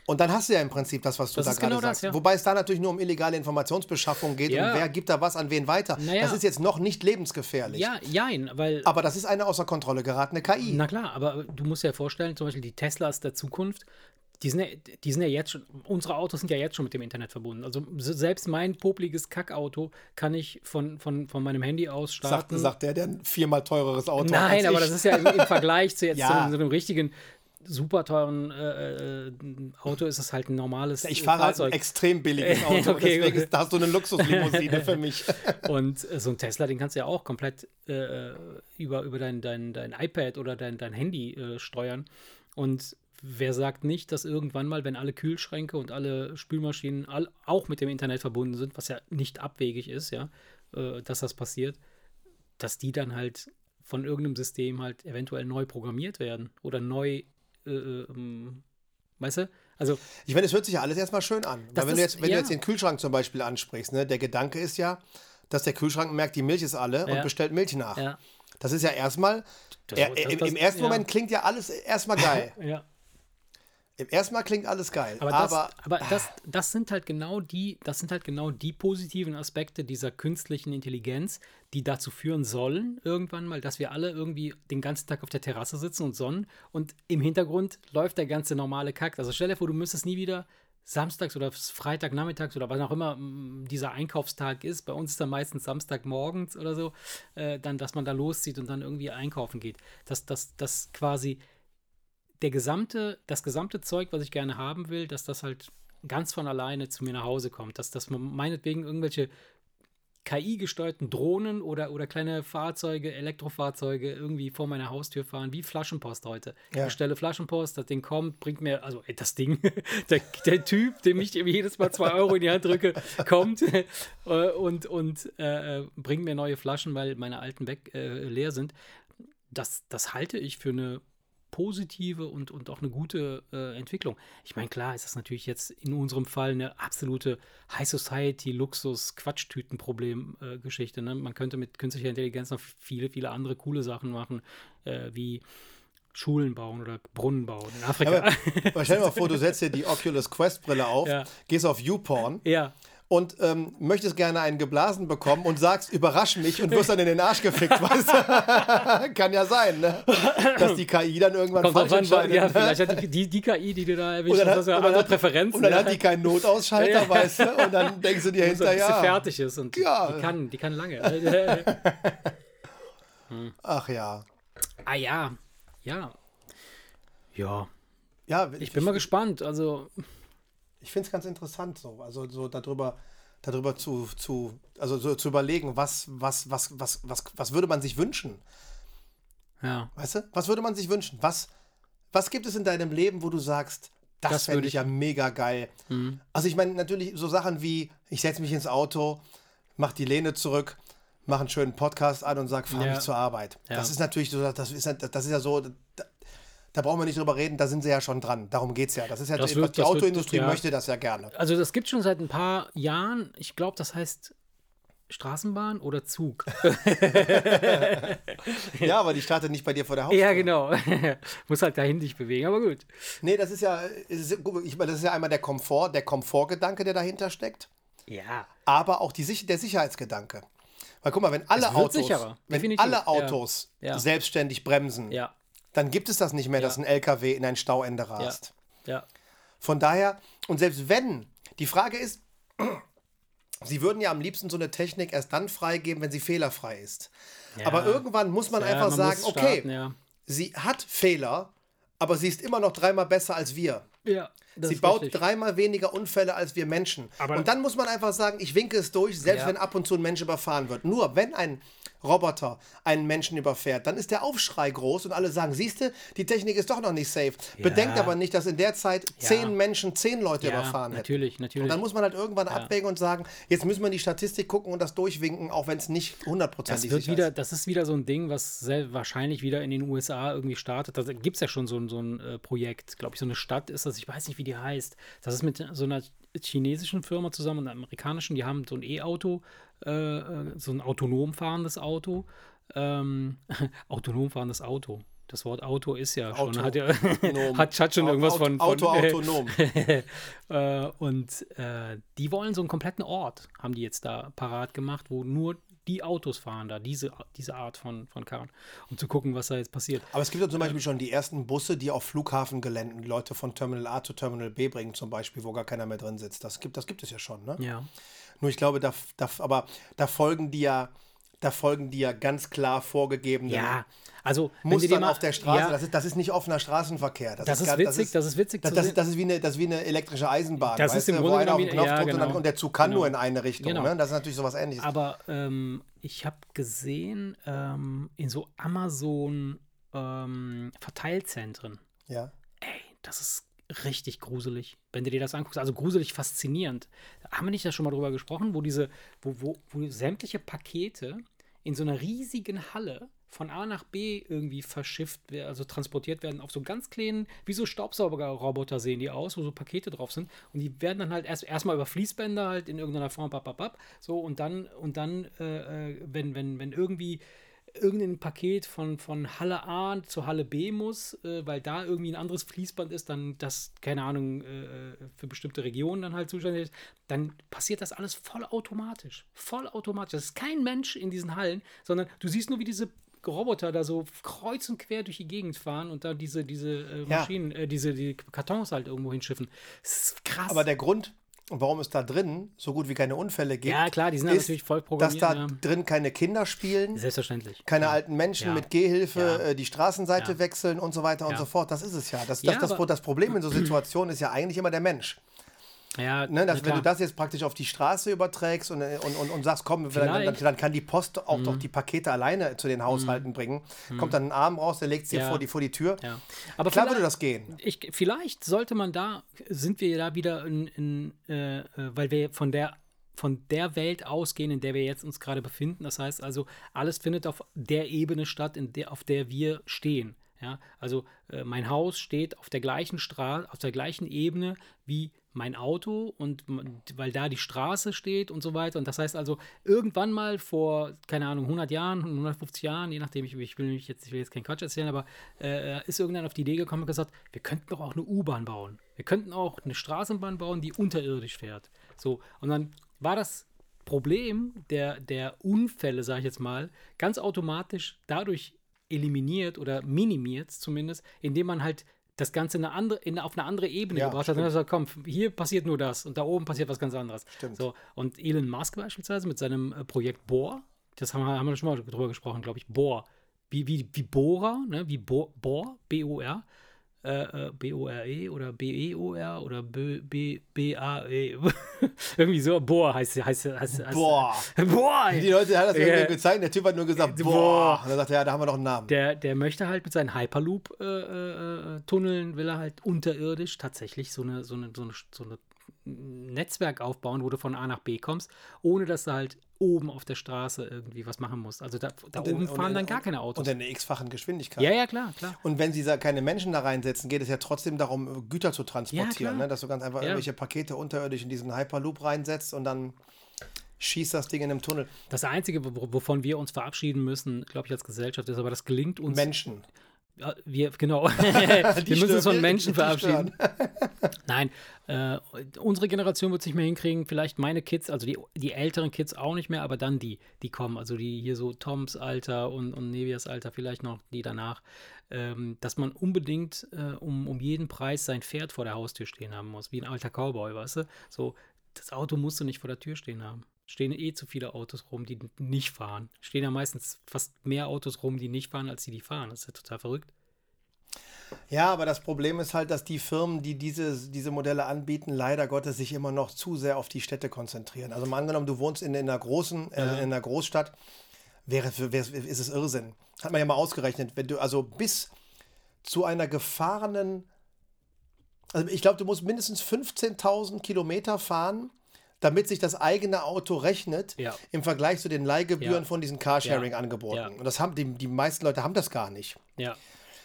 Und dann hast du ja im Prinzip das, was du das da gerade genau sagst. Das, ja. Wobei es da natürlich nur um illegale Informationsbeschaffung geht ja. und wer gibt da was an wen weiter. Naja. Das ist jetzt noch nicht lebensgefährlich. Ja, jein, weil. Aber das ist eine außer Kontrolle geratene KI. Na klar, aber du musst dir vorstellen, zum Beispiel die Teslas der Zukunft, die sind, ja, die sind ja jetzt schon, unsere Autos sind ja jetzt schon mit dem Internet verbunden. Also selbst mein popliges Kackauto kann ich von, von, von meinem Handy aus starten. Sagt, sagt der, der ein viermal teureres Auto Nein, hat. Nein, aber das ist ja im, im Vergleich zu jetzt ja. so, so, einem richtigen super teuren äh, äh, Auto ist es halt ein normales Ich fahre halt ein extrem billiges Auto, okay, deswegen okay. hast du eine Luxuslimousine für mich. Und äh, so ein Tesla, den kannst du ja auch komplett äh, über, über dein, dein, dein iPad oder dein, dein Handy äh, steuern. Und wer sagt nicht, dass irgendwann mal, wenn alle Kühlschränke und alle Spülmaschinen all, auch mit dem Internet verbunden sind, was ja nicht abwegig ist, ja, äh, dass das passiert, dass die dann halt von irgendeinem System halt eventuell neu programmiert werden oder neu, äh, ähm, weißt du? Also, ich meine, es hört sich ja alles erstmal schön an. Weil wenn, du jetzt, wenn ja. du jetzt den Kühlschrank zum Beispiel ansprichst, ne, der Gedanke ist ja, dass der Kühlschrank merkt, die Milch ist alle ja. und bestellt Milch nach. Ja. Das ist ja erstmal, das, das, das, im, ersten Moment klingt ja alles erstmal geil. ja. Im ersten Mal klingt alles geil, aber, das, aber, aber das, das sind halt genau die, das sind halt genau die positiven Aspekte dieser künstlichen Intelligenz, die dazu führen sollen, irgendwann mal, dass wir alle irgendwie den ganzen Tag auf der Terrasse sitzen und sonnen und im Hintergrund läuft der ganze normale Kack. Also stell dir vor, du müsstest nie wieder samstags oder Freitagnachmittags oder was auch immer dieser Einkaufstag ist. Bei uns ist dann meistens Samstagmorgens oder so, äh, dann, dass man da loszieht und dann irgendwie einkaufen geht. Dass das, das quasi der gesamte, das gesamte Zeug, was ich gerne haben will, dass das halt ganz von alleine zu mir nach Hause kommt. Dass, dass man meinetwegen irgendwelche KI-gesteuerten Drohnen oder, oder kleine Fahrzeuge, Elektrofahrzeuge irgendwie vor meiner Haustür fahren, wie Flaschenpost heute. Ja. Ich bestelle Flaschenpost, das Ding kommt, bringt mir, also ey, das Ding, der, der Typ, dem ich jedes Mal zwei Euro in die Hand drücke, kommt äh, und, und äh, bringt mir neue Flaschen, weil meine alten weg äh, leer sind. Das, das halte ich für eine positive und, und auch eine gute äh, Entwicklung. Ich meine, klar ist das natürlich jetzt in unserem Fall eine absolute High Society, Luxus, Quatschtüten-Problem-Geschichte. Äh, ne? Man könnte mit künstlicher Intelligenz noch viele, viele andere coole Sachen machen, äh, wie Schulen bauen oder Brunnen bauen in Afrika. Ja, aber, stell dir mal vor, du setzt dir die Oculus Quest Brille auf, ja. gehst auf YouPorn. Ja und ähm, möchtest gerne einen geblasen bekommen und sagst, überrasch mich und wirst dann in den Arsch gefickt, weißt du? Kann ja sein, ne? Dass die KI dann irgendwann Kommt falsch entscheidet. Ja, ne? vielleicht hat die, die, die, KI, die du da erwischt hast, ja andere Präferenzen. Und dann hat die keinen Notausschalter, ja. weißt du? Und dann denkst du dir hinterher. Dass sie fertig ist und ja. die, kann, die kann lange. hm. Ach ja. Ah ja, ja. Ja. Ja, ich, ich bin mal gespannt. Also ich finde es ganz interessant, so, also so darüber, darüber zu, zu, also so zu überlegen, was, was, was, was, was, was würde man sich wünschen? Ja. Weißt du? Was würde man sich wünschen? Was, was gibt es in deinem Leben, wo du sagst, das, das fände ich ja mega geil. Mhm. Also ich meine, natürlich so Sachen wie, ich setze mich ins Auto, mach die Lehne zurück, mach einen schönen Podcast an und sag, fahr ja. mich zur Arbeit. Ja. Das ist natürlich so, das ist, das ist ja so, da brauchen wir nicht drüber reden, da sind sie ja schon dran. Darum geht es ja. Das ist ja, das die, wird, die Autoindustrie wird, ja. möchte das ja gerne. Also das gibt schon seit ein paar Jahren, ich glaube, das heißt Straßenbahn oder Zug? ja, aber die startet nicht bei dir vor der Haustür. Ja, genau. Muss halt dahin dich bewegen, aber gut. Nee, das ist ja, ich meine, das ist ja einmal der Komfort, der Komfortgedanke, der dahinter steckt. Ja. Aber auch die, der Sicherheitsgedanke. Weil guck mal, wenn alle Autos, sicherer, wenn alle Autos. Ja. selbstständig bremsen, ja dann gibt es das nicht mehr, ja. dass ein LKW in ein Stauende rast. Ja. ja. Von daher, und selbst wenn, die Frage ist, Sie würden ja am liebsten so eine Technik erst dann freigeben, wenn sie fehlerfrei ist. Ja. Aber irgendwann muss man ja, einfach man sagen, starten, okay, ja. sie hat Fehler, aber sie ist immer noch dreimal besser als wir. Ja. Sie baut richtig. dreimal weniger Unfälle als wir Menschen. Aber und dann muss man einfach sagen, ich winke es durch, selbst wenn ab und zu ein Mensch überfahren wird. Nur wenn ein Roboter einen Menschen überfährt, dann ist der Aufschrei groß und alle sagen, siehst du, die Technik ist doch noch nicht safe. Ja. Bedenkt aber nicht, dass in der Zeit ja. zehn Menschen zehn Leute ja, überfahren hätten. Natürlich, natürlich. Und dann muss man halt irgendwann abwägen und sagen, jetzt müssen wir in die Statistik gucken und das durchwinken, auch wenn es nicht hundertprozentig ist. Wieder, das ist wieder so ein Ding, was sehr wahrscheinlich wieder in den USA irgendwie startet. Da gibt es ja schon so, ein, so ein äh, Projekt, glaube ich, so eine Stadt ist das, ich weiß nicht, wie die heißt. Das ist mit so einer chinesischen Firma zusammen und einer amerikanischen, die haben so ein E-Auto, äh, äh, so ein autonom fahrendes Auto. Ähm, autonom fahrendes Auto. Das Wort Auto ist ja Auto, schon, hat ja hat, hat schon irgendwas von, von Auto autonom. äh, und äh, die wollen so einen kompletten Ort, haben die jetzt da parat gemacht, wo nur die Autos fahren da, diese, diese Art von, von Karren, um zu gucken, was da jetzt passiert. Aber es gibt ja zum Beispiel schon die ersten Busse, die auf Flughafengeländen Leute von Terminal A zu Terminal B bringen, zum Beispiel, wo gar keiner mehr drin sitzt. Das gibt, das gibt es ja schon, ne? Ja. Nur ich glaube, da, da, aber da folgen die ja, da folgen die ja ganz klar vorgegebenen. Ja, also Mustern mal, auf der Straße. Ja, das, ist, das ist nicht offener Straßenverkehr. Das, das ist, ist, witzig, das ist, das ist witzig. Das, das, das, ist wie eine, das ist wie eine elektrische Eisenbahn. Das ist im Grunde genommen, auf den Knopf ja, genau. und, dann, und, der Zug kann genau. nur in eine Richtung. Genau. Ne? Das ist natürlich sowas ähnliches. Aber ähm, ich habe gesehen, ähm, in so Amazon ähm, Verteilzentren. Ja. Ey, das ist richtig gruselig, wenn du dir das anguckst. Also gruselig faszinierend. Haben wir nicht da schon mal drüber gesprochen, wo diese, wo, wo, wo sämtliche Pakete in so einer riesigen Halle von A nach B irgendwie verschifft, also transportiert werden auf so ganz kleinen, wie so Staubsaugerroboter sehen die aus, wo so Pakete drauf sind. Und die werden dann halt erst erstmal über Fließbänder halt in irgendeiner Form, bap, bap, bap, so und dann, und dann, äh, äh wenn, wenn, wenn irgendwie irgendein Paket von, von Halle A zu Halle B muss, äh, weil da irgendwie ein anderes Fließband ist, dann das, keine Ahnung, äh, für bestimmte Regionen dann halt zuständig ist, dann passiert das alles vollautomatisch. Vollautomatisch. Das ist kein Mensch in diesen Hallen, sondern du siehst nur, wie diese Roboter da so kreuz und quer durch die Gegend fahren und da diese, diese äh, Maschinen, ja. äh, diese die Kartons halt irgendwo hinschiffen. Das ist krass. Aber der Grund, und warum es da drin so gut wie keine Unfälle gibt, ja, klar, die sind ist, natürlich voll programmiert. Dass da ja. drin keine Kinder spielen. Selbstverständlich. Keine ja. alten Menschen ja. mit Gehhilfe äh, die Straßenseite wechseln und so weiter und so fort. Das ist es ja. Das, das, das, das Problem in so Situationen ist ja eigentlich immer der Mensch. Ja, ne, dass, wenn du das jetzt praktisch auf die Straße überträgst und, und, und, und sagst, komm, dann, dann, kann die Post auch mhm. doch die Pakete alleine zu den Haushalten mhm. bringen. Mhm. Kommt dann ein Arm raus, der legt sie ja. vor, die, vor die Tür. Ja. Aber Klar würde das gehen. Ich, vielleicht sollte man da, sind wir da wieder in, in äh, äh, weil wir von der von der Welt ausgehen, in der wir jetzt uns gerade befinden. Das heißt also, alles findet auf der Ebene statt, in der, auf der wir stehen. Ja, also äh, mein Haus steht auf der gleichen Straße, auf der gleichen Ebene wie mein Auto und weil da die Straße steht und so weiter. Und das heißt also, irgendwann mal vor, keine Ahnung, 100 Jahren, 150 Jahren, je nachdem, ich, ich will jetzt, ich will jetzt keinen Quatsch erzählen, aber äh, ist irgendwann auf die Idee gekommen und gesagt, wir könnten doch auch eine U-Bahn bauen. Wir könnten auch eine Straßenbahn bauen, die unterirdisch fährt. So, und dann war das Problem der, der Unfälle, sage ich jetzt mal, ganz automatisch dadurch eliminiert oder minimiert zumindest, indem man halt das Ganze eine andere, in, auf eine andere Ebene ja, gebracht hat. Und dann sagt, komm, hier passiert nur das und da oben passiert was ganz anderes. Stimmt. So, und Elon Musk beispielsweise mit seinem äh, Projekt Bohr, das haben wir, haben wir schon mal drüber gesprochen, glaube ich, Bohr, wie, wie, wie Bohrer, ne? wie Bohr, Bohr B-O-R, äh, äh B-O-R-E oder B-E-O-R oder B-A-E. irgendwie so. Boah heißt heißt, heißt, heißt Boah. Boah. Die Leute haben das irgendwie äh, gezeigt. Der Typ hat nur gesagt, boah. boah. Und dann sagt er, ja, da haben wir noch einen Namen. Der, der möchte halt mit seinen Hyperloop-Tunneln, äh, äh, will er halt unterirdisch tatsächlich so eine, so eine, so eine, so eine Netzwerk aufbauen, wo du von A nach B kommst, ohne dass du halt oben auf der Straße irgendwie was machen musst. Also da, da oben in, fahren in, dann gar keine Autos. Und in der x-fachen Geschwindigkeit. Ja, ja, klar, klar. Und wenn sie da keine Menschen da reinsetzen, geht es ja trotzdem darum, Güter zu transportieren. Ja, ne? Dass du ganz einfach ja. irgendwelche Pakete unterirdisch in diesen Hyperloop reinsetzt und dann schießt das Ding in einem Tunnel. Das Einzige, wovon wir uns verabschieden müssen, glaube ich, als Gesellschaft, ist aber das gelingt uns. Menschen. Wir, genau. wir müssen uns von Menschen verabschieden. Nein, äh, unsere Generation wird es nicht mehr hinkriegen. Vielleicht meine Kids, also die, die älteren Kids auch nicht mehr, aber dann die, die kommen. Also die hier so Toms Alter und, und Nevias Alter, vielleicht noch die danach. Ähm, dass man unbedingt äh, um, um jeden Preis sein Pferd vor der Haustür stehen haben muss, wie ein alter Cowboy, weißt du? So, das Auto musst du nicht vor der Tür stehen haben stehen eh zu viele Autos rum, die nicht fahren. Stehen ja meistens fast mehr Autos rum, die nicht fahren, als die, die fahren. Das ist ja total verrückt. Ja, aber das Problem ist halt, dass die Firmen, die diese, diese Modelle anbieten, leider Gottes sich immer noch zu sehr auf die Städte konzentrieren. Also mal angenommen, du wohnst in, in einer großen, äh, in einer Großstadt, wäre, wäre, ist es Irrsinn. Hat man ja mal ausgerechnet, wenn du also bis zu einer gefahrenen, also ich glaube, du musst mindestens 15.000 Kilometer fahren, damit sich das eigene Auto rechnet ja. im Vergleich zu den Leihgebühren ja. von diesen Carsharing-Angeboten. Ja. Und das haben die, die meisten Leute haben das gar nicht. Ja.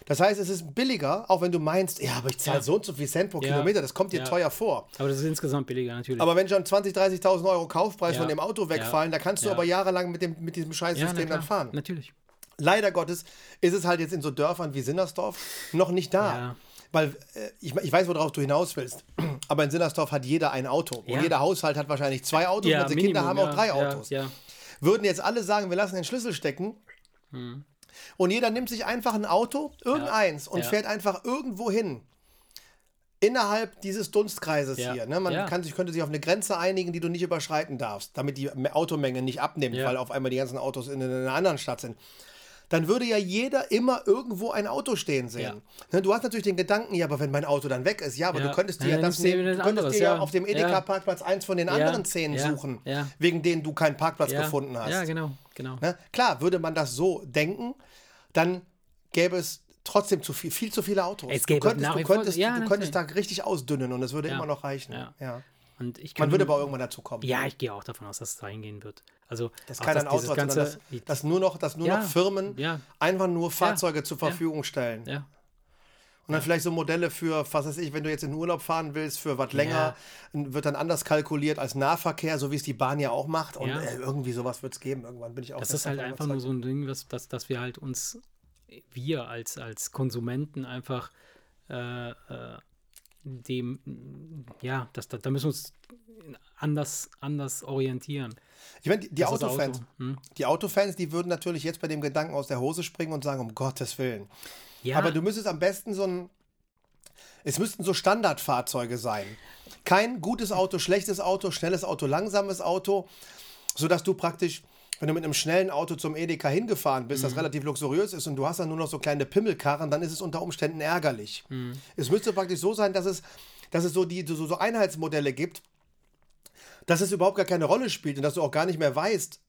Das heißt, es ist billiger, auch wenn du meinst, ja, aber ich zahle so und so viel Cent pro Kilometer, das kommt dir teuer vor. Aber das ist insgesamt billiger, natürlich. Aber wenn schon 20.000, 30.000 Euro Kaufpreis von dem Auto wegfallen, da kannst du aber jahrelang mit, dem, mit diesem Scheißsystem dann fahren. Natürlich. Leider Gottes ist es halt jetzt in so Dörfern wie Sinnersdorf noch nicht da. Weil äh, ich, ich weiß, worauf du hinaus willst. Aber in Sinnersdorf hat jeder ein Auto. Ja. Und jeder Haushalt hat wahrscheinlich zwei Autos. Ja, und unsere Minimum, Kinder haben auch drei Autos. Würden jetzt alle sagen, wir lassen den Schlüssel stecken. Hm. Und jeder nimmt sich einfach ein Auto, irgendeins, und fährt einfach irgendwo hin innerhalb dieses Dunstkreises ja. hier. Ne? Man ja. kann sich, könnte sich auf eine Grenze einigen, die du nicht überschreiten darfst, damit die Automenge nicht abnimmt, ja. weil auf einmal die ganzen Autos in, in, einer anderen Stadt sind dann würde ja jeder immer irgendwo ein Auto stehen sehen. Ja. Ne, du hast natürlich den Gedanken, ja, aber wenn mein Auto dann weg ist, ja, aber ja. du könntest dir ja, das nehmen, du könntest anderes, dir ja auf dem Edeka-Parkplatz eins von den anderen zehn suchen, wegen denen du keinen Parkplatz gefunden hast. Ja, genau, genau. Ne? Klar, würde man das so denken, dann gäbe es trotzdem zu viel, viel zu viele Autos. Es gäbe du könntest, du könntest, du könntest da richtig ausdünnen und es würde immer noch reichen. Ja. Und ich Man würde aber irgendwann dazu kommen. Ja, ich gehe auch davon aus, dass es dahin gehen wird. Also, das kann dann Auto, ganze, dass, dass, nur noch, dass nur ja, noch Firmen ja. einfach nur Fahrzeuge ja, zur Verfügung stellen. Ja. Und dann vielleicht so Modelle für, was weiß ich, wenn du jetzt in den Urlaub fahren willst, für was länger, wird dann anders kalkuliert als Nahverkehr, so wie es die Bahn ja auch macht. Und äh, irgendwie sowas wird es geben. Irgendwann bin ich auch Das ist halt einfach nur so ein Ding, was, dass, dass wir halt uns, wir als, als Konsumenten einfach äh, äh, dem, ja, das, da, da müssen wir uns anders, anders orientieren. Ich meine, die, die Autofans, Auto. hm? die Autofans, die würden natürlich jetzt bei dem Gedanken aus der Hose springen und sagen, um Gottes Willen. Ja. Aber du müsstest am besten so ein, es müssten so Standardfahrzeuge sein. Kein gutes Auto, schlechtes Auto, schnelles Auto, langsames Auto, sodass du praktisch wenn du mit einem schnellen Auto zum Edeka hingefahren bist, mhm. das relativ luxuriös ist und du hast dann nur noch so kleine Pimmelkarren, dann ist es unter Umständen ärgerlich. Mhm. Es müsste praktisch so sein, dass es, dass es so, die, so, so Einheitsmodelle gibt, dass es überhaupt gar keine Rolle spielt und dass du auch gar nicht mehr weißt,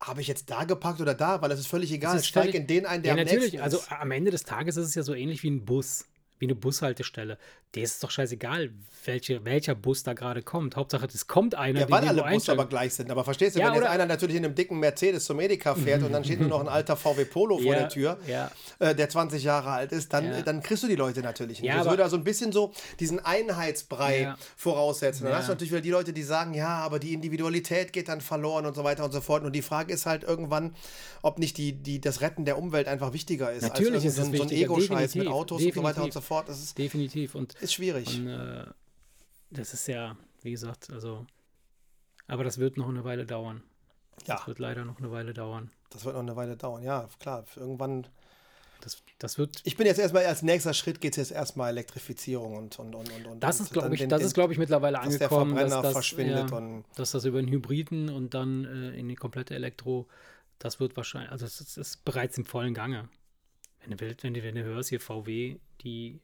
habe ich jetzt da gepackt oder da, weil es ist völlig egal. Ist Steig in den ein, der ja, natürlich. Also am Ende des Tages ist es ja so ähnlich wie ein Bus wie eine Bushaltestelle. Der ist doch scheißegal, welche, welcher Bus da gerade kommt. Hauptsache, es kommt einer. Ja, weil alle Busse aber gleich sind. Aber verstehst du, ja, wenn jetzt einer natürlich in einem dicken Mercedes zum Edeka fährt und dann steht nur noch ein alter VW Polo vor ja, der Tür, ja. äh, der 20 Jahre alt ist, dann, dann kriegst du die Leute natürlich nicht. das würde also ein bisschen so diesen Einheitsbrei voraussetzen. Dann hast du natürlich wieder die Leute, die sagen, ja, aber die Individualität geht dann verloren und so weiter und so fort. Und die Frage ist halt irgendwann, ob nicht die, die, das Retten der Umwelt einfach wichtiger ist. Natürlich als ist so, so ein Ego-Scheiß mit Autos definitiv. und so weiter und so fort. Das ist, definitiv. Und, ist schwierig. Und, äh, das ist ja, wie gesagt, also Aber das wird noch eine Weile dauern. Ja. Das wird leider noch eine Weile dauern. Das wird noch eine Weile dauern, ja, klar. Irgendwann. Das, das wird. Ich bin jetzt erstmal, als nächster Schritt geht es jetzt erstmal Elektrifizierung und und und und. Das ist, glaube ich, den, das ist, glaube ich, mittlerweile dass angekommen, der dass das verschwindet ja, und dass das über den Hybriden und dann äh, in die komplette Elektro, das wird wahrscheinlich, also es ist, bereits im vollen Gange. Wenn du wenn du, wenn du hörst, hier VW, die,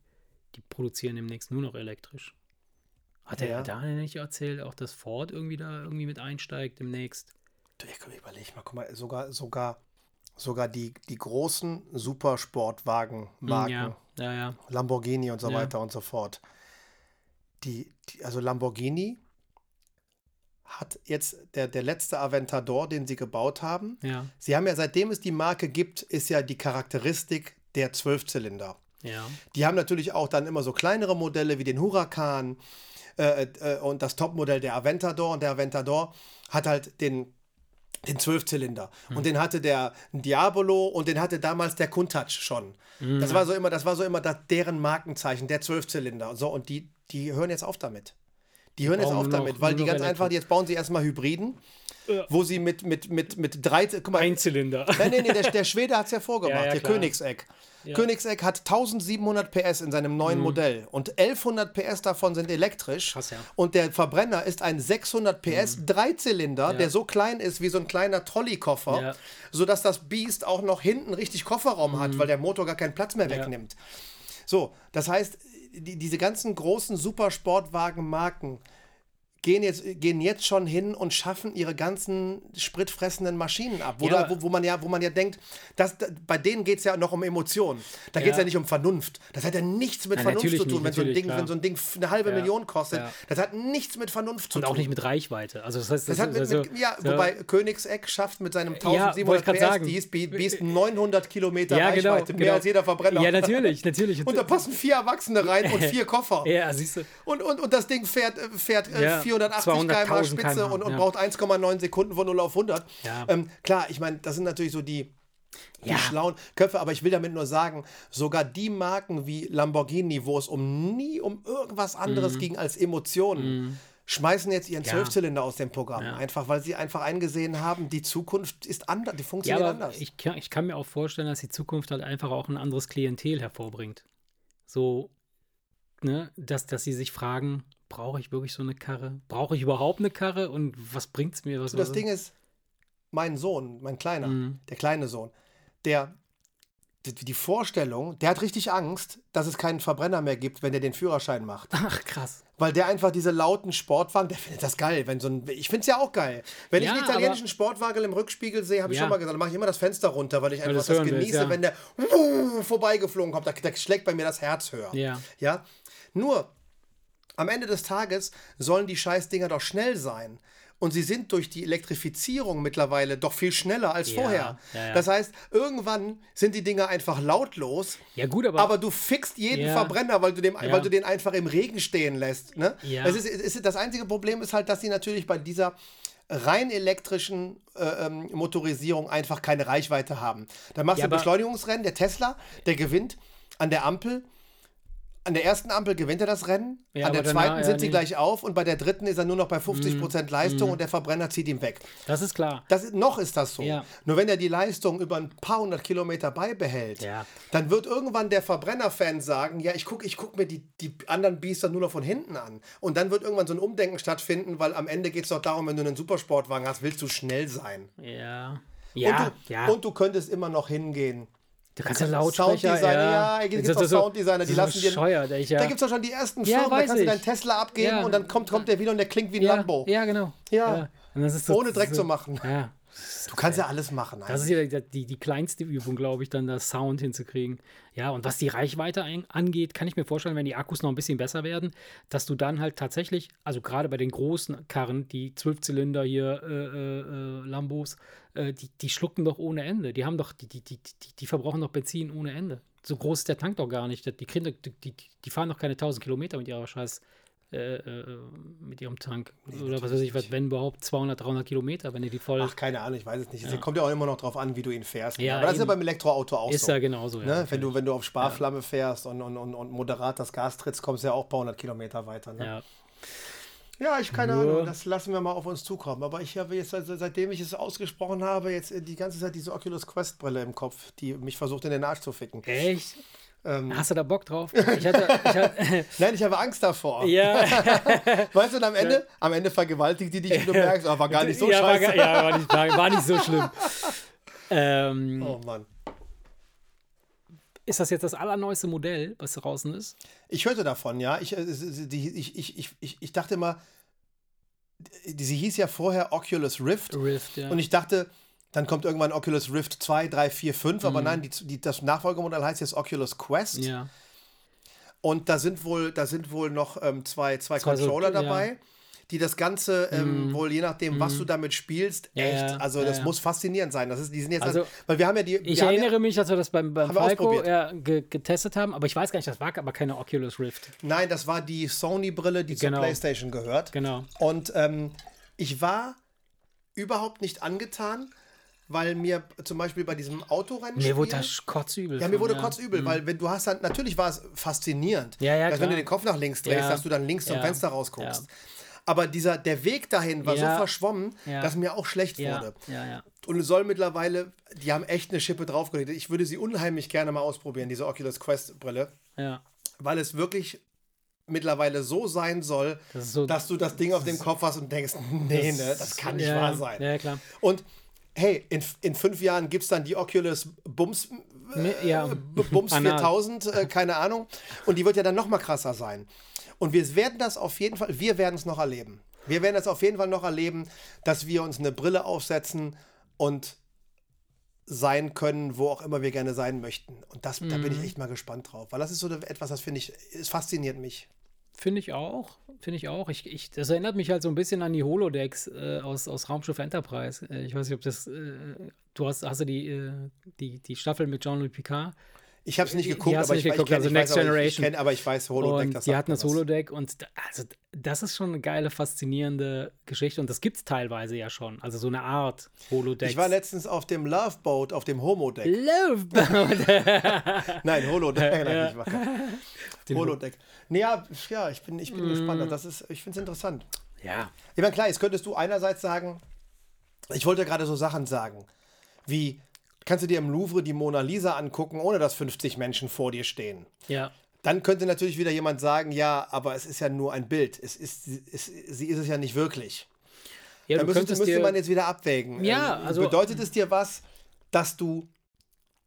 die produzieren demnächst nur noch elektrisch. Hat er ja. Daniel nicht erzählt, auch dass Ford irgendwie da irgendwie mit einsteigt demnächst? Ich überlege mal, guck mal, sogar, sogar, sogar die, die großen Supersportwagen-Marken, ja, ja, ja. Lamborghini und so weiter und so fort. Die, die, also Lamborghini hat jetzt der, der letzte Aventador, den sie gebaut haben. Ja. Sie haben ja, seitdem es die Marke gibt, ist ja die Charakteristik der Zwölfzylinder. Ja. Die haben natürlich auch dann immer so kleinere Modelle wie den Huracan äh, äh, und das Topmodell der Aventador. Und der Aventador hat halt den den Zwölfzylinder. Mhm. Und den hatte der Diabolo und den hatte damals der Countach schon. Mhm. Das war so immer, das war so immer das, deren Markenzeichen, der Zwölfzylinder. So, und die, die hören jetzt auf damit. Die hören jetzt auf damit, weil die ganz einfach, jetzt bauen sie erstmal Hybriden ja. wo sie mit, mit, mit, mit drei. Guck mal, Einzylinder. Nein, nein, nee, der, der Schwede hat es ja vorgemacht, ja, ja, der Königseck. Ja. Königseck hat 1700 PS in seinem neuen mhm. Modell und 1100 PS davon sind elektrisch. Krass, ja. Und der Verbrenner ist ein 600 PS mhm. Dreizylinder, der so klein ist wie so ein kleiner Trolleykoffer, ja. sodass das Biest auch noch hinten richtig Kofferraum mhm. hat, weil der Motor gar keinen Platz mehr wegnimmt. So, das heißt, die, diese ganzen großen Supersportwagen-Marken, gehen jetzt, gehen jetzt schon hin und schaffen ihre ganzen spritfressenden Maschinen ab. Wo, ja. da, wo, wo man, ja, wo man ja denkt, dass, bei denen geht es ja noch um Emotionen. Da geht es ja. ja. nicht um Vernunft. Das hat ja nichts mit Nein, Vernunft zu tun, wenn so, ein Ding, wenn so ein Ding eine halbe ja. Million kostet. Das hat nichts mit Vernunft zu tun. Und auch nicht mit Reichweite. Also das heißt, das, das hat mit, also, mit, ja, so wobei Königseck schafft mit seinem 1700 PS sagen. die ist 900 Kilometer genau, Reichweite, genau. mehr als jeder Verbrenner. Ja, natürlich, natürlich. Und da passen vier Erwachsene rein und vier Koffer. Ja, siehst du. Und, und, und das Ding fährt, fährt äh, 480 km km Spitze und, und ja. braucht 1,9 Sekunden von 0 auf 100. Ja. Ähm, klar, ich meine, das sind natürlich so die, die ja. schlauen Köpfe, aber ich will damit nur sagen, sogar die Marken wie Lamborghini, wo es um nie um irgendwas anderes mhm. ging als Emotionen, mhm. schmeißen jetzt ihren Zwölfzylinder aus dem Programm. Ja. Einfach, weil sie einfach eingesehen haben, die Zukunft ist anders, die funktioniert ja, anders. Ich kann, ich kann mir auch vorstellen, dass die Zukunft halt einfach auch ein anderes Klientel hervorbringt. So, ne, dass, dass sie sich fragen, brauche ich wirklich so eine Karre? Brauche ich überhaupt eine Karre? Und was bringt es mir? Was, das Ding ist, mein Sohn, mein Kleiner, mhm. der kleine Sohn, der die Vorstellung, der hat richtig Angst, dass es keinen Verbrenner mehr gibt, wenn er den Führerschein macht. Ach, krass. Weil der einfach diese lauten Sportwagen, der findet das geil. Wenn so ein, ich finde es ja auch geil. Wenn ja, ich einen italienischen Sportwagen im Rückspiegel sehe, habe ich ja. schon mal gesagt, dann mache ich immer das Fenster runter, weil ich einfach das, das genieße, ja. wenn der uh, vorbeigeflogen kommt. Da, da, schlägt bei mir das Herz höher. Ja. ja? Nur, am Ende des Tages sollen die Scheißdinger doch schnell sein. Und sie sind durch die Elektrifizierung mittlerweile doch viel schneller als ja, vorher. Ja, ja. Das heißt, irgendwann sind die Dinger einfach lautlos. Ja, gut, aber. Aber du fixst jeden Verbrenner, weil du, dem, weil du den einfach im Regen stehen lässt. Ne? Ja. Es ist, es ist, das einzige Problem ist halt, dass sie natürlich bei dieser rein elektrischen äh, ähm, Motorisierung einfach keine Reichweite haben. Da machst du ein Beschleunigungsrennen, der Tesla, der gewinnt an der Ampel an der ersten Ampel gewinnt er das Rennen, ja, an der zweiten sind ja, sie nee. gleich auf und bei der dritten ist er nur noch bei 50% mm, Leistung mm. und der Verbrenner zieht ihn weg. Das ist klar. Das, noch ist das so. Ja. Nur wenn er die Leistung über ein paar hundert Kilometer beibehält, dann wird irgendwann der Verbrenner-Fan sagen, ja, ich gucke ich guck mir die, die anderen Biester nur noch von hinten an. Und dann wird irgendwann so ein Umdenken stattfinden, weil am Ende geht es doch darum, wenn du einen Supersportwagen hast, willst du schnell sein. Ja. Ja, und du, ja. und du könntest immer noch hingehen Kannst ja Lautsprecher, Sounddesigner, ja, ja gibt es Sounddesigner, die lassen dir. Ja. Da gibt es doch schon die ersten Firmen, ja, da kannst ich. du deinen Tesla abgeben und dann kommt, kommt der wieder und der klingt wie ein ja, Lambo. Ja, genau. Ja. So, Ohne Dreck so, zu machen. Ja. Du kannst ja alles machen. Das ist ja die, die, kleinste Übung, glaube ich, dann das Sound hinzukriegen. Ja, und was die Reichweite angeht, kann ich mir vorstellen, wenn die Akkus noch ein bisschen besser werden, dass du dann halt tatsächlich, also gerade bei den großen Karren, die Zwölfzylinder hier, äh, äh, äh, Lambos, äh, die, die schlucken doch ohne Ende. Die haben doch, die, die, die, die, die verbrauchen doch Benzin ohne Ende. So groß ist der Tank doch gar nicht. Die, die, die, die fahren doch keine 1000 Kilometer mit ihrer scheiß äh, äh, mit ihrem Tank. Nee, Oder was weiß ich, was, wenn überhaupt 200, 300 Kilometer, wenn ihr die voll. Ach, keine Ahnung, ich weiß es nicht. Es ja. kommt ja auch immer noch drauf an, wie du ihn fährst. Ja, Aber das eben. ist ja beim Elektroauto auch ist so. Ist ja genauso, ne? wenn, du, wenn du auf Sparflamme fährst und, und, und, und moderat das Gas trittst, kommst du ja auch ein paar hundert Kilometer weiter. Ne? Ja. Ja, ich keine ja. Ahnung. Das lassen wir mal auf uns zukommen. Aber ich habe jetzt, also seitdem ich es ausgesprochen habe, jetzt die ganze Zeit diese Oculus Quest Brille im Kopf, die mich versucht in den Arsch zu ficken. Echt? Ähm, Hast du da Bock drauf? Ich hatte, ich hatte Nein, ich habe Angst davor. Ja. weißt du, und am Ende, ja. am Ende vergewaltigt die dich und du merkst, oh, war gar nicht so ja, scheiße. War, ja, war nicht, war, war nicht so schlimm. Ähm, oh Mann. Ist das jetzt das allerneueste Modell, was draußen ist? Ich hörte davon, ja. Ich, äh, ich, ich, ich, ich, dachte mal, sie hieß ja vorher Oculus Rift. Rift, ja. Und ich dachte, dann kommt irgendwann Oculus Rift 2, 3, 4, 5, mhm. aber nein, die, die, das Nachfolgemodell heißt jetzt Oculus Quest. Ja. Und da sind wohl, da sind wohl noch ähm, zwei, zwei, zwei Controller so, dabei. Ja die das Ganze ähm, mm. wohl je nachdem, mm. was du mhm. damit spielst, echt, ja, also das ja. muss faszinierend sein. Das ist, die sind jetzt, also, weil wir haben ja die. Ich erinnere ja, mich, dass wir das beim, beim Falco ge getestet haben, aber ich weiß gar nicht, das war aber keine Oculus Rift. Nein, das war die Sony-Brille, die genau. zur PlayStation gehört. Genau. Und ähm, ich war überhaupt nicht angetan weil mir zum Beispiel bei diesem Autorennen. Mir wurde das kotzübel. Ja, mir wurde ja. kotzübel, mhm. weil wenn du hast dann, natürlich war es faszinierend, ja, ja, dass wenn du den Kopf nach links drehst, ja. dass du dann links zum Fenster rausguckst. Aber dieser, der Weg dahin war so verschwommen, dass mir auch schlecht wurde. Ja, Und es soll mittlerweile, die haben echt eine Schippe draufgelegt. Ich würde sie unheimlich gerne mal ausprobieren, diese Oculus Quest Brille. Ja. Weil es wirklich mittlerweile so sein soll, das so, dass du das Ding auf dem Kopf hast und denkst, nee, das, ne, das kann nicht wahr sein. Ja, klar. Und hey, in, in fünf Jahren gibt es dann die Oculus Bums, äh, ja. Bums 4000, äh, keine Ahnung. Und die wird ja dann noch mal krasser sein. Und wir werden das auf jeden Fall, wir werden es noch erleben. Wir werden es auf jeden Fall noch erleben, dass wir uns eine Brille aufsetzen und sein können, wo auch immer wir gerne sein möchten. Und das, mhm. da bin ich mhm. echt mal gespannt drauf. Weil das ist so etwas, das finde ich, es fasziniert mich. Finde ich auch. Finde ich auch. Ich, ich, das erinnert mich halt so ein bisschen an die Holodecks äh, aus, aus Raumschiff Enterprise. Äh, ich weiß nicht, ob das. Äh, du hast, hast du die, äh, die, die Staffel mit Jean-Louis Picard ich habe es nicht geguckt, aber nicht ich, geguckt, ich, also Next weiß, Generation. Ich kenn, aber ich weiß Holodeck. Und das die hatten das Holodeck und also das ist schon eine geile, faszinierende Geschichte und das gibt es teilweise ja schon. Also so eine Art Holodeck. Ich war letztens auf dem Love Boat, auf dem Homodeck. Love Boat. Nein, Holodeck. Nein, ich Holodeck. Nee, ja, ja, ich bin, ich bin mm. gespannt. Das ist, ich finde es interessant. Ja. Ich meine, klar, jetzt könntest du einerseits sagen, ich wollte gerade so Sachen sagen, wie kannst du dir im Louvre die Mona Lisa angucken, ohne dass 50 Menschen vor dir stehen. Ja. Dann könnte natürlich wieder jemand sagen, ja, aber es ist ja nur ein Bild. Es ist, es, sie ist es ja nicht wirklich. Ja, Dann müsste, müsste man jetzt wieder abwägen. Ja, ähm, also. Bedeutet es dir was, dass du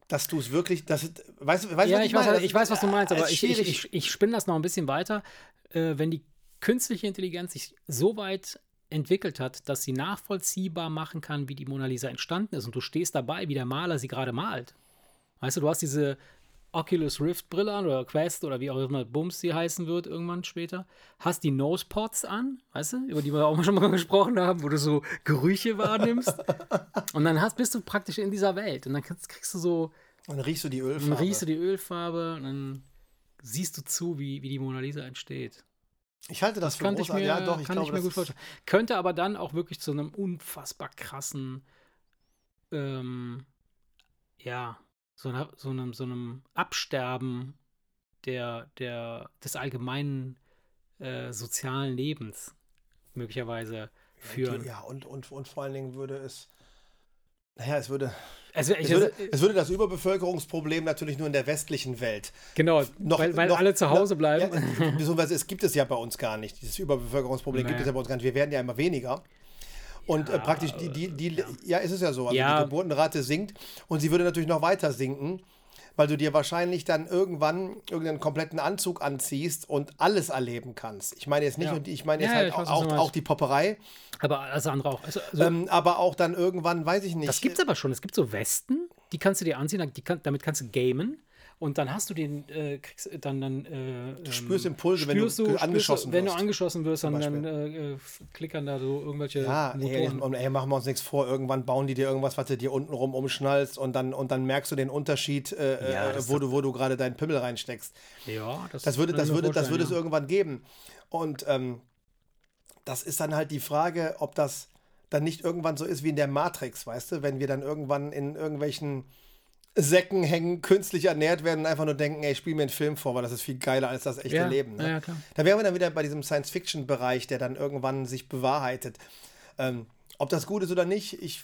dass du es wirklich, das, weißt, weißt, ja, was ich, ich, weiß, ich weiß, was du meinst, aber ich, ich, ich, ich spinne das noch ein bisschen weiter. Äh, wenn die künstliche Intelligenz sich so weit entwickelt hat, dass sie nachvollziehbar machen kann, wie die Mona Lisa entstanden ist. Und du stehst dabei, wie der Maler sie gerade malt. Weißt du, du hast diese Oculus Rift Brille an oder Quest oder wie auch immer Bums sie heißen wird irgendwann später. Hast die Nosepods an, weißt du, über die wir auch schon mal gesprochen haben, wo du so Gerüche wahrnimmst. und dann hast, bist du praktisch in dieser Welt. Und dann kriegst, kriegst du so. Und dann riechst du die Ölfarbe. Dann riechst du die Ölfarbe und dann siehst du zu, wie, wie die Mona Lisa entsteht. Ich halte das, das für großartig. ja, doch, ich kann glaube, ich mir gut vorstellen. Könnte aber dann auch wirklich zu einem unfassbar krassen, ähm, ja, so, einer, so, einem, so einem Absterben der, der, des allgemeinen äh, sozialen Lebens möglicherweise führen. Ja, und, und, und vor allen Dingen würde es, naja, es würde, also, es, würde, es, würde, das Überbevölkerungsproblem natürlich nur in der westlichen Welt. Genau, noch, weil, weil noch, alle zu Hause bleiben. Ja, beziehungsweise es gibt es ja bei uns gar nicht. Dieses Überbevölkerungsproblem naja. gibt es ja bei uns gar nicht. Wir werden ja immer weniger. Und ja, äh, praktisch die, die, die, ja. ja, ist es ja so. Also ja. die Geburtenrate sinkt und sie würde natürlich noch weiter sinken weil du dir wahrscheinlich dann irgendwann irgendeinen kompletten Anzug anziehst und alles erleben kannst. Ich meine jetzt nicht, ja. und ich meine jetzt ja, halt weiß, auch, auch, die Popperei. Aber alles andere auch. Also, also, ähm, aber auch dann irgendwann, weiß ich nicht. Das gibt es aber schon. Es gibt so Westen, die kannst du dir anziehen, kann, damit kannst du gamen. Und dann hast du den, äh, kriegst, dann, dann äh, du spürst Impulse, wenn du, du angeschossen wirst. Wenn du angeschossen wirst, dann, dann äh, klickern da so irgendwelche ja, Motoren. Ey, und ey, machen wir uns nichts vor. Irgendwann bauen die dir irgendwas, was du dir unten rum umschnallst und dann, und dann merkst du den Unterschied, äh, ja, äh, wo, du, wo du gerade deinen Pimmel reinsteckst. Ja, das, das würde, das würde, das würde ja. es irgendwann geben. Und ähm, das ist dann halt die Frage, ob das dann nicht irgendwann so ist wie in der Matrix, weißt du, wenn wir dann irgendwann in irgendwelchen Säcken hängen, künstlich ernährt werden und einfach nur denken, ey, spiel mir einen Film vor, weil das ist viel geiler als das echte ja, Leben. Ne? Ja, klar. Da wären wir dann wieder bei diesem Science-Fiction-Bereich, der dann irgendwann sich bewahrheitet. Ähm, ob das gut ist oder nicht, ich.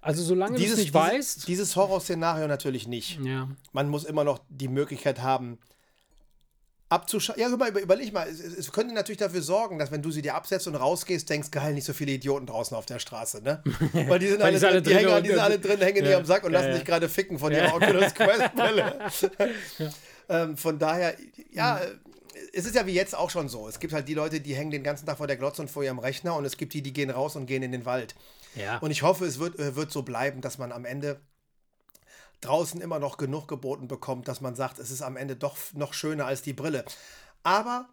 Also solange du es nicht dieses, weißt. Dieses Horrorszenario natürlich nicht. Ja. Man muss immer noch die Möglichkeit haben, abzuschalten. Ja, über, über, überleg mal, es, es, könnte natürlich dafür sorgen, dass wenn du sie dir absetzt und rausgehst, denkst, geil, nicht so viele Idioten draußen auf der Straße, ne? Weil die sind, alle, die drin, die hängen, die sind alle drin, hängen ja, am Sack und ja, lassen ja. sich gerade ficken von ihrer Oculus Quest Brille. ähm, von daher, ja, mhm. es ist ja wie jetzt auch schon so. Es gibt halt die Leute, die hängen den ganzen Tag vor der Glotze und vor ihrem Rechner und es gibt die, die gehen raus und gehen in den Wald. Ja. Und ich hoffe, es wird, äh, wird so bleiben, dass man am Ende draußen immer noch genug geboten bekommt, dass man sagt, es ist am Ende doch noch schöner als die Brille. Aber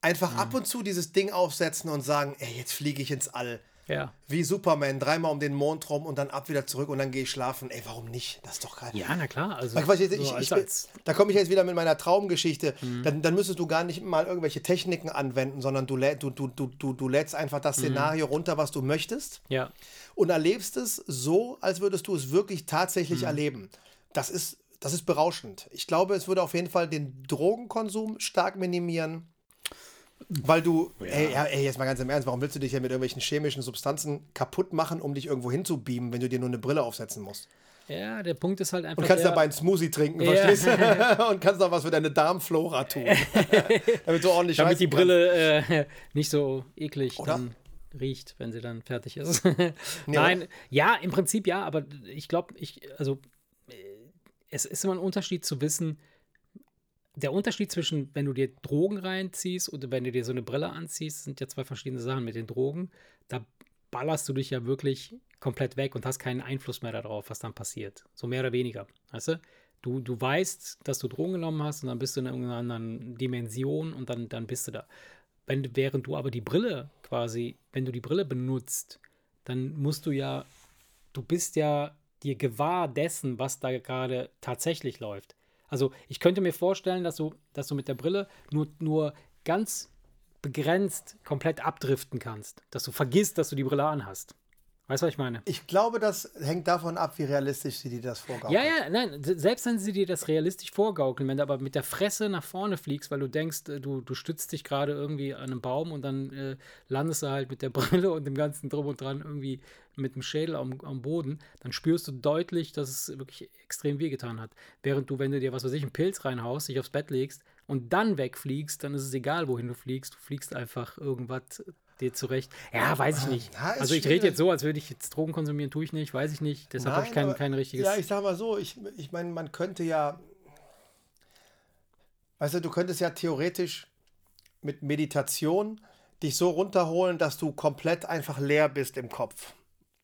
einfach mhm. ab und zu dieses Ding aufsetzen und sagen, ey, jetzt fliege ich ins All. Ja. Wie Superman, dreimal um den Mond rum und dann ab wieder zurück und dann gehe ich schlafen. Ey, warum nicht? Das ist doch geil. Ja, na klar. Also, ich, ich, ich, ich, da komme ich jetzt wieder mit meiner Traumgeschichte. Mhm. Dann, dann müsstest du gar nicht mal irgendwelche Techniken anwenden, sondern du, du, du, du, du, lädst einfach das mhm. Szenario runter, was du möchtest. Ja. Und erlebst es so, als würdest du es wirklich tatsächlich mhm. erleben. Das ist das ist berauschend. Ich glaube, es würde auf jeden Fall den Drogenkonsum stark minimieren. Weil du, ja. ey, ey, jetzt mal ganz im Ernst, warum willst du dich ja mit irgendwelchen chemischen Substanzen kaputt machen, um dich irgendwo hinzubeamen, wenn du dir nur eine Brille aufsetzen musst? Ja, der Punkt ist halt einfach. Und kannst dabei einen Smoothie trinken, ja. verstehst du? Und kannst auch was für deine Darmflora tun. damit du ordentlich Damit die Brille äh, nicht so eklig Oder? dann riecht, wenn sie dann fertig ist. Nein, ja, im Prinzip ja, aber ich glaube, ich, also es ist immer ein Unterschied zu wissen, der Unterschied zwischen, wenn du dir Drogen reinziehst oder wenn du dir so eine Brille anziehst, sind ja zwei verschiedene Sachen. Mit den Drogen, da ballerst du dich ja wirklich komplett weg und hast keinen Einfluss mehr darauf, was dann passiert. So mehr oder weniger. Weißt du? Du, du weißt, dass du Drogen genommen hast und dann bist du in irgendeiner anderen Dimension und dann, dann bist du da. Wenn, während du aber die Brille quasi, wenn du die Brille benutzt, dann musst du ja, du bist ja dir gewahr dessen, was da gerade tatsächlich läuft. Also ich könnte mir vorstellen, dass du, dass du mit der Brille nur, nur ganz begrenzt komplett abdriften kannst. Dass du vergisst, dass du die Brille anhast. Weißt du, was ich meine? Ich glaube, das hängt davon ab, wie realistisch sie dir das vorgaukeln. Ja, ja, nein, selbst wenn sie dir das realistisch vorgaukeln, wenn du aber mit der Fresse nach vorne fliegst, weil du denkst, äh, du, du stützt dich gerade irgendwie an einem Baum und dann äh, landest du halt mit der Brille und dem ganzen Drum und Dran irgendwie mit dem Schädel am, am Boden, dann spürst du deutlich, dass es wirklich extrem wehgetan hat. Während du, wenn du dir, was weiß ich, einen Pilz reinhaust, dich aufs Bett legst und dann wegfliegst, dann ist es egal, wohin du fliegst. Du fliegst einfach irgendwas dir zurecht. Ja, weiß ich nicht. Ja, also ich rede jetzt so, als würde ich jetzt Drogen konsumieren, tue ich nicht, weiß ich nicht. Deshalb habe ich kein, kein richtiges. Ja, ich sag mal so, ich, ich meine, man könnte ja. Weißt du, du könntest ja theoretisch mit Meditation dich so runterholen, dass du komplett einfach leer bist im Kopf.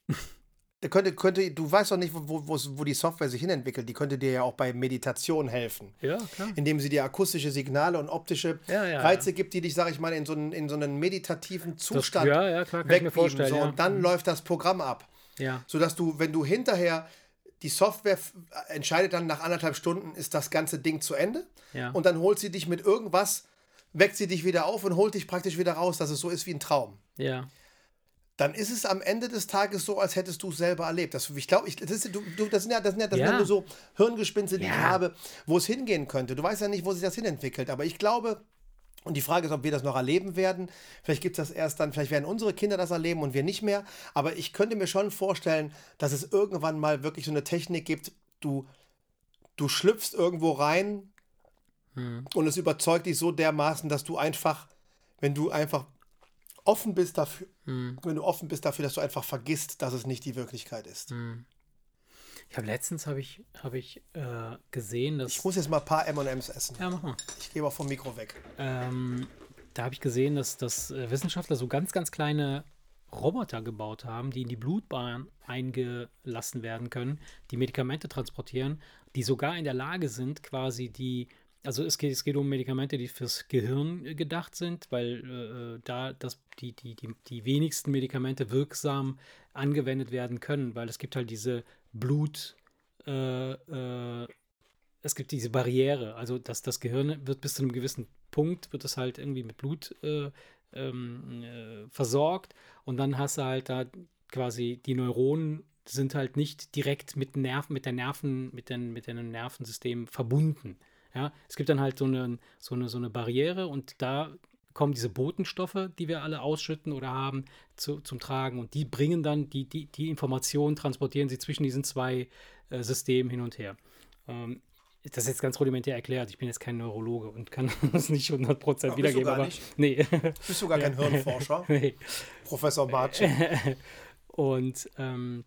könnte, könnte, du weißt doch nicht, wo, wo, wo die Software sich hinentwickelt. Die könnte dir ja auch bei Meditation helfen. Ja, klar. Indem sie dir akustische Signale und optische ja, ja, Reize ja. gibt, die dich, sag ich mal, in so einen, in so einen meditativen Zustand das, ja, ja, klar, kann ich mir vorstellen. So, Und dann mhm. läuft das Programm ab. Ja. Sodass du, wenn du hinterher die Software entscheidet dann nach anderthalb Stunden, ist das ganze Ding zu Ende. Ja. Und dann holt sie dich mit irgendwas, weckt sie dich wieder auf und holt dich praktisch wieder raus, dass es so ist wie ein Traum. Ja dann ist es am Ende des Tages so, als hättest du es selber erlebt. Das, ich glaube, das, das, das, sind ja, das sind ja, das ja. sind nur so Hirngespinste, die ja. ich habe, wo es hingehen könnte. Du weißt ja nicht, wo sich das hinentwickelt, aber ich glaube, und die Frage ist, ob wir das noch erleben werden. Vielleicht gibt es das erst dann, vielleicht werden unsere Kinder das erleben und wir nicht mehr. Aber ich könnte mir schon vorstellen, dass es irgendwann mal wirklich so eine Technik gibt, du, du schlüpfst irgendwo rein hm. und es überzeugt dich so dermaßen, dass du einfach, wenn du einfach offen bist dafür, hm. wenn du offen bist dafür, dass du einfach vergisst, dass es nicht die Wirklichkeit ist. Hm. Ich habe letztens habe ich, hab ich äh, gesehen, dass. Ich muss jetzt mal ein paar M&M's essen. Ja, mach mal. Ich gehe mal vom Mikro weg. Ähm, da habe ich gesehen, dass, dass äh, Wissenschaftler so ganz, ganz kleine Roboter gebaut haben, die in die Blutbahn eingelassen werden können, die Medikamente transportieren, die sogar in der Lage sind, quasi die also es geht, es geht um Medikamente, die fürs Gehirn äh, gedacht sind, weil äh, da das, die, die, die, die wenigsten Medikamente wirksam angewendet werden können, weil es gibt halt diese Blut, äh, äh, es gibt diese Barriere, also dass das Gehirn wird bis zu einem gewissen Punkt, wird es halt irgendwie mit Blut äh, ähm, äh, versorgt und dann hast du halt da quasi die Neuronen sind halt nicht direkt mit Nerven, mit der Nerven, mit den, mit dem Nervensystem verbunden. Ja, es gibt dann halt so eine, so eine, so eine Barriere und da kommen diese Botenstoffe, die wir alle ausschütten oder haben, zu, zum Tragen und die bringen dann die, die, die Informationen, transportieren sie zwischen diesen zwei äh, Systemen hin und her. Ähm, das ist jetzt ganz rudimentär erklärt. Ich bin jetzt kein Neurologe und kann das nicht 100% Ach, wiedergeben. aber nicht? Nee. Bist du gar kein Hirnforscher? nee. Professor Bartsch. und ähm,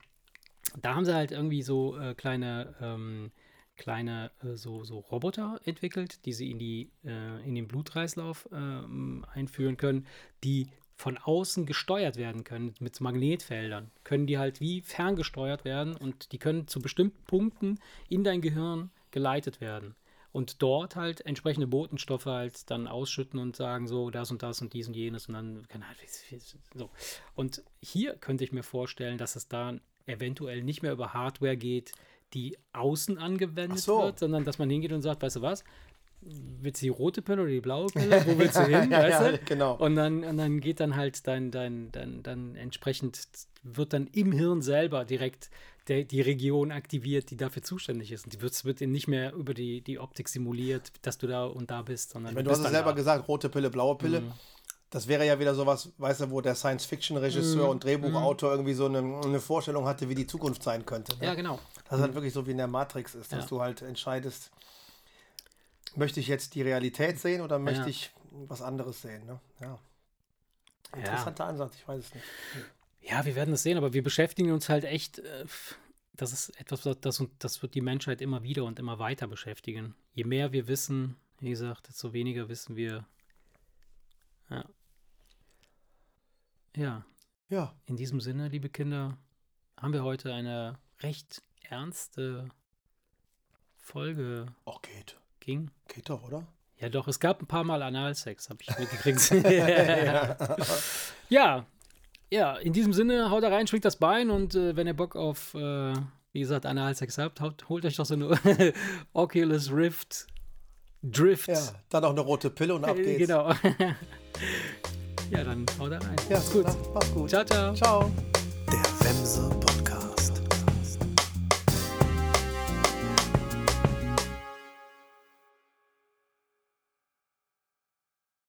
da haben sie halt irgendwie so äh, kleine, ähm, kleine äh, so, so Roboter entwickelt, die sie in, die, äh, in den Blutkreislauf ähm, einführen können, die von außen gesteuert werden können mit Magnetfeldern. Können die halt wie ferngesteuert werden und die können zu bestimmten Punkten in dein Gehirn geleitet werden. Und dort halt entsprechende Botenstoffe halt dann ausschütten und sagen, so, das und das und dies und jenes und dann kann halt so. Und hier könnte ich mir vorstellen, dass es da eventuell nicht mehr über Hardware geht, die außen angewendet so. wird, sondern dass man hingeht und sagt, weißt du was, willst du die rote Pille oder die blaue Pille? Wo willst du hin? weißt du? ja, genau. Und dann, und dann geht dann halt dein, dein, dein, dann entsprechend, wird dann im Hirn selber direkt der, die Region aktiviert, die dafür zuständig ist. Und die wird, wird nicht mehr über die, die Optik simuliert, dass du da und da bist. Sondern ich meine, du hast es selber da. gesagt, rote Pille, blaue Pille. Mhm. Das wäre ja wieder sowas, weißt du, wo der Science-Fiction-Regisseur mm, und Drehbuchautor mm. irgendwie so eine, eine, Vorstellung hatte, wie die Zukunft sein könnte. Ne? Ja, genau. Das ist halt wirklich so wie in der Matrix ist, dass ja. du halt entscheidest, möchte ich jetzt die Realität sehen oder möchte ja. ich was anderes sehen? Ne? Ja. Interessanter. Ansatz, ich weiß es nicht. Ja, wir werden es sehen, aber wir beschäftigen uns halt echt. Äh, das ist etwas, das, das wird die Menschheit immer wieder und immer weiter beschäftigen. Je mehr wir wissen, wie gesagt, desto weniger wissen wir. Ja. Ja. Ja. In diesem Sinne, liebe Kinder, haben wir heute eine recht ernste Folge. Auch geht. Ging. Geht doch, oder? Ja, doch, es gab ein paar Mal Analsex, habe ich mitgekriegt. ja. ja. ja, in diesem Sinne, haut da rein, schwingt das Bein und äh, wenn ihr Bock auf, äh, wie gesagt, Analsex habt, haut, holt euch doch so eine Oculus Rift Drift. Ja, dann auch eine rote Pille und ab geht's. Genau. Ja, dann haut da rein. Ja, ist gut. Na, mach's gut. Ciao, ciao. Ciao. Der Wemse Podcast.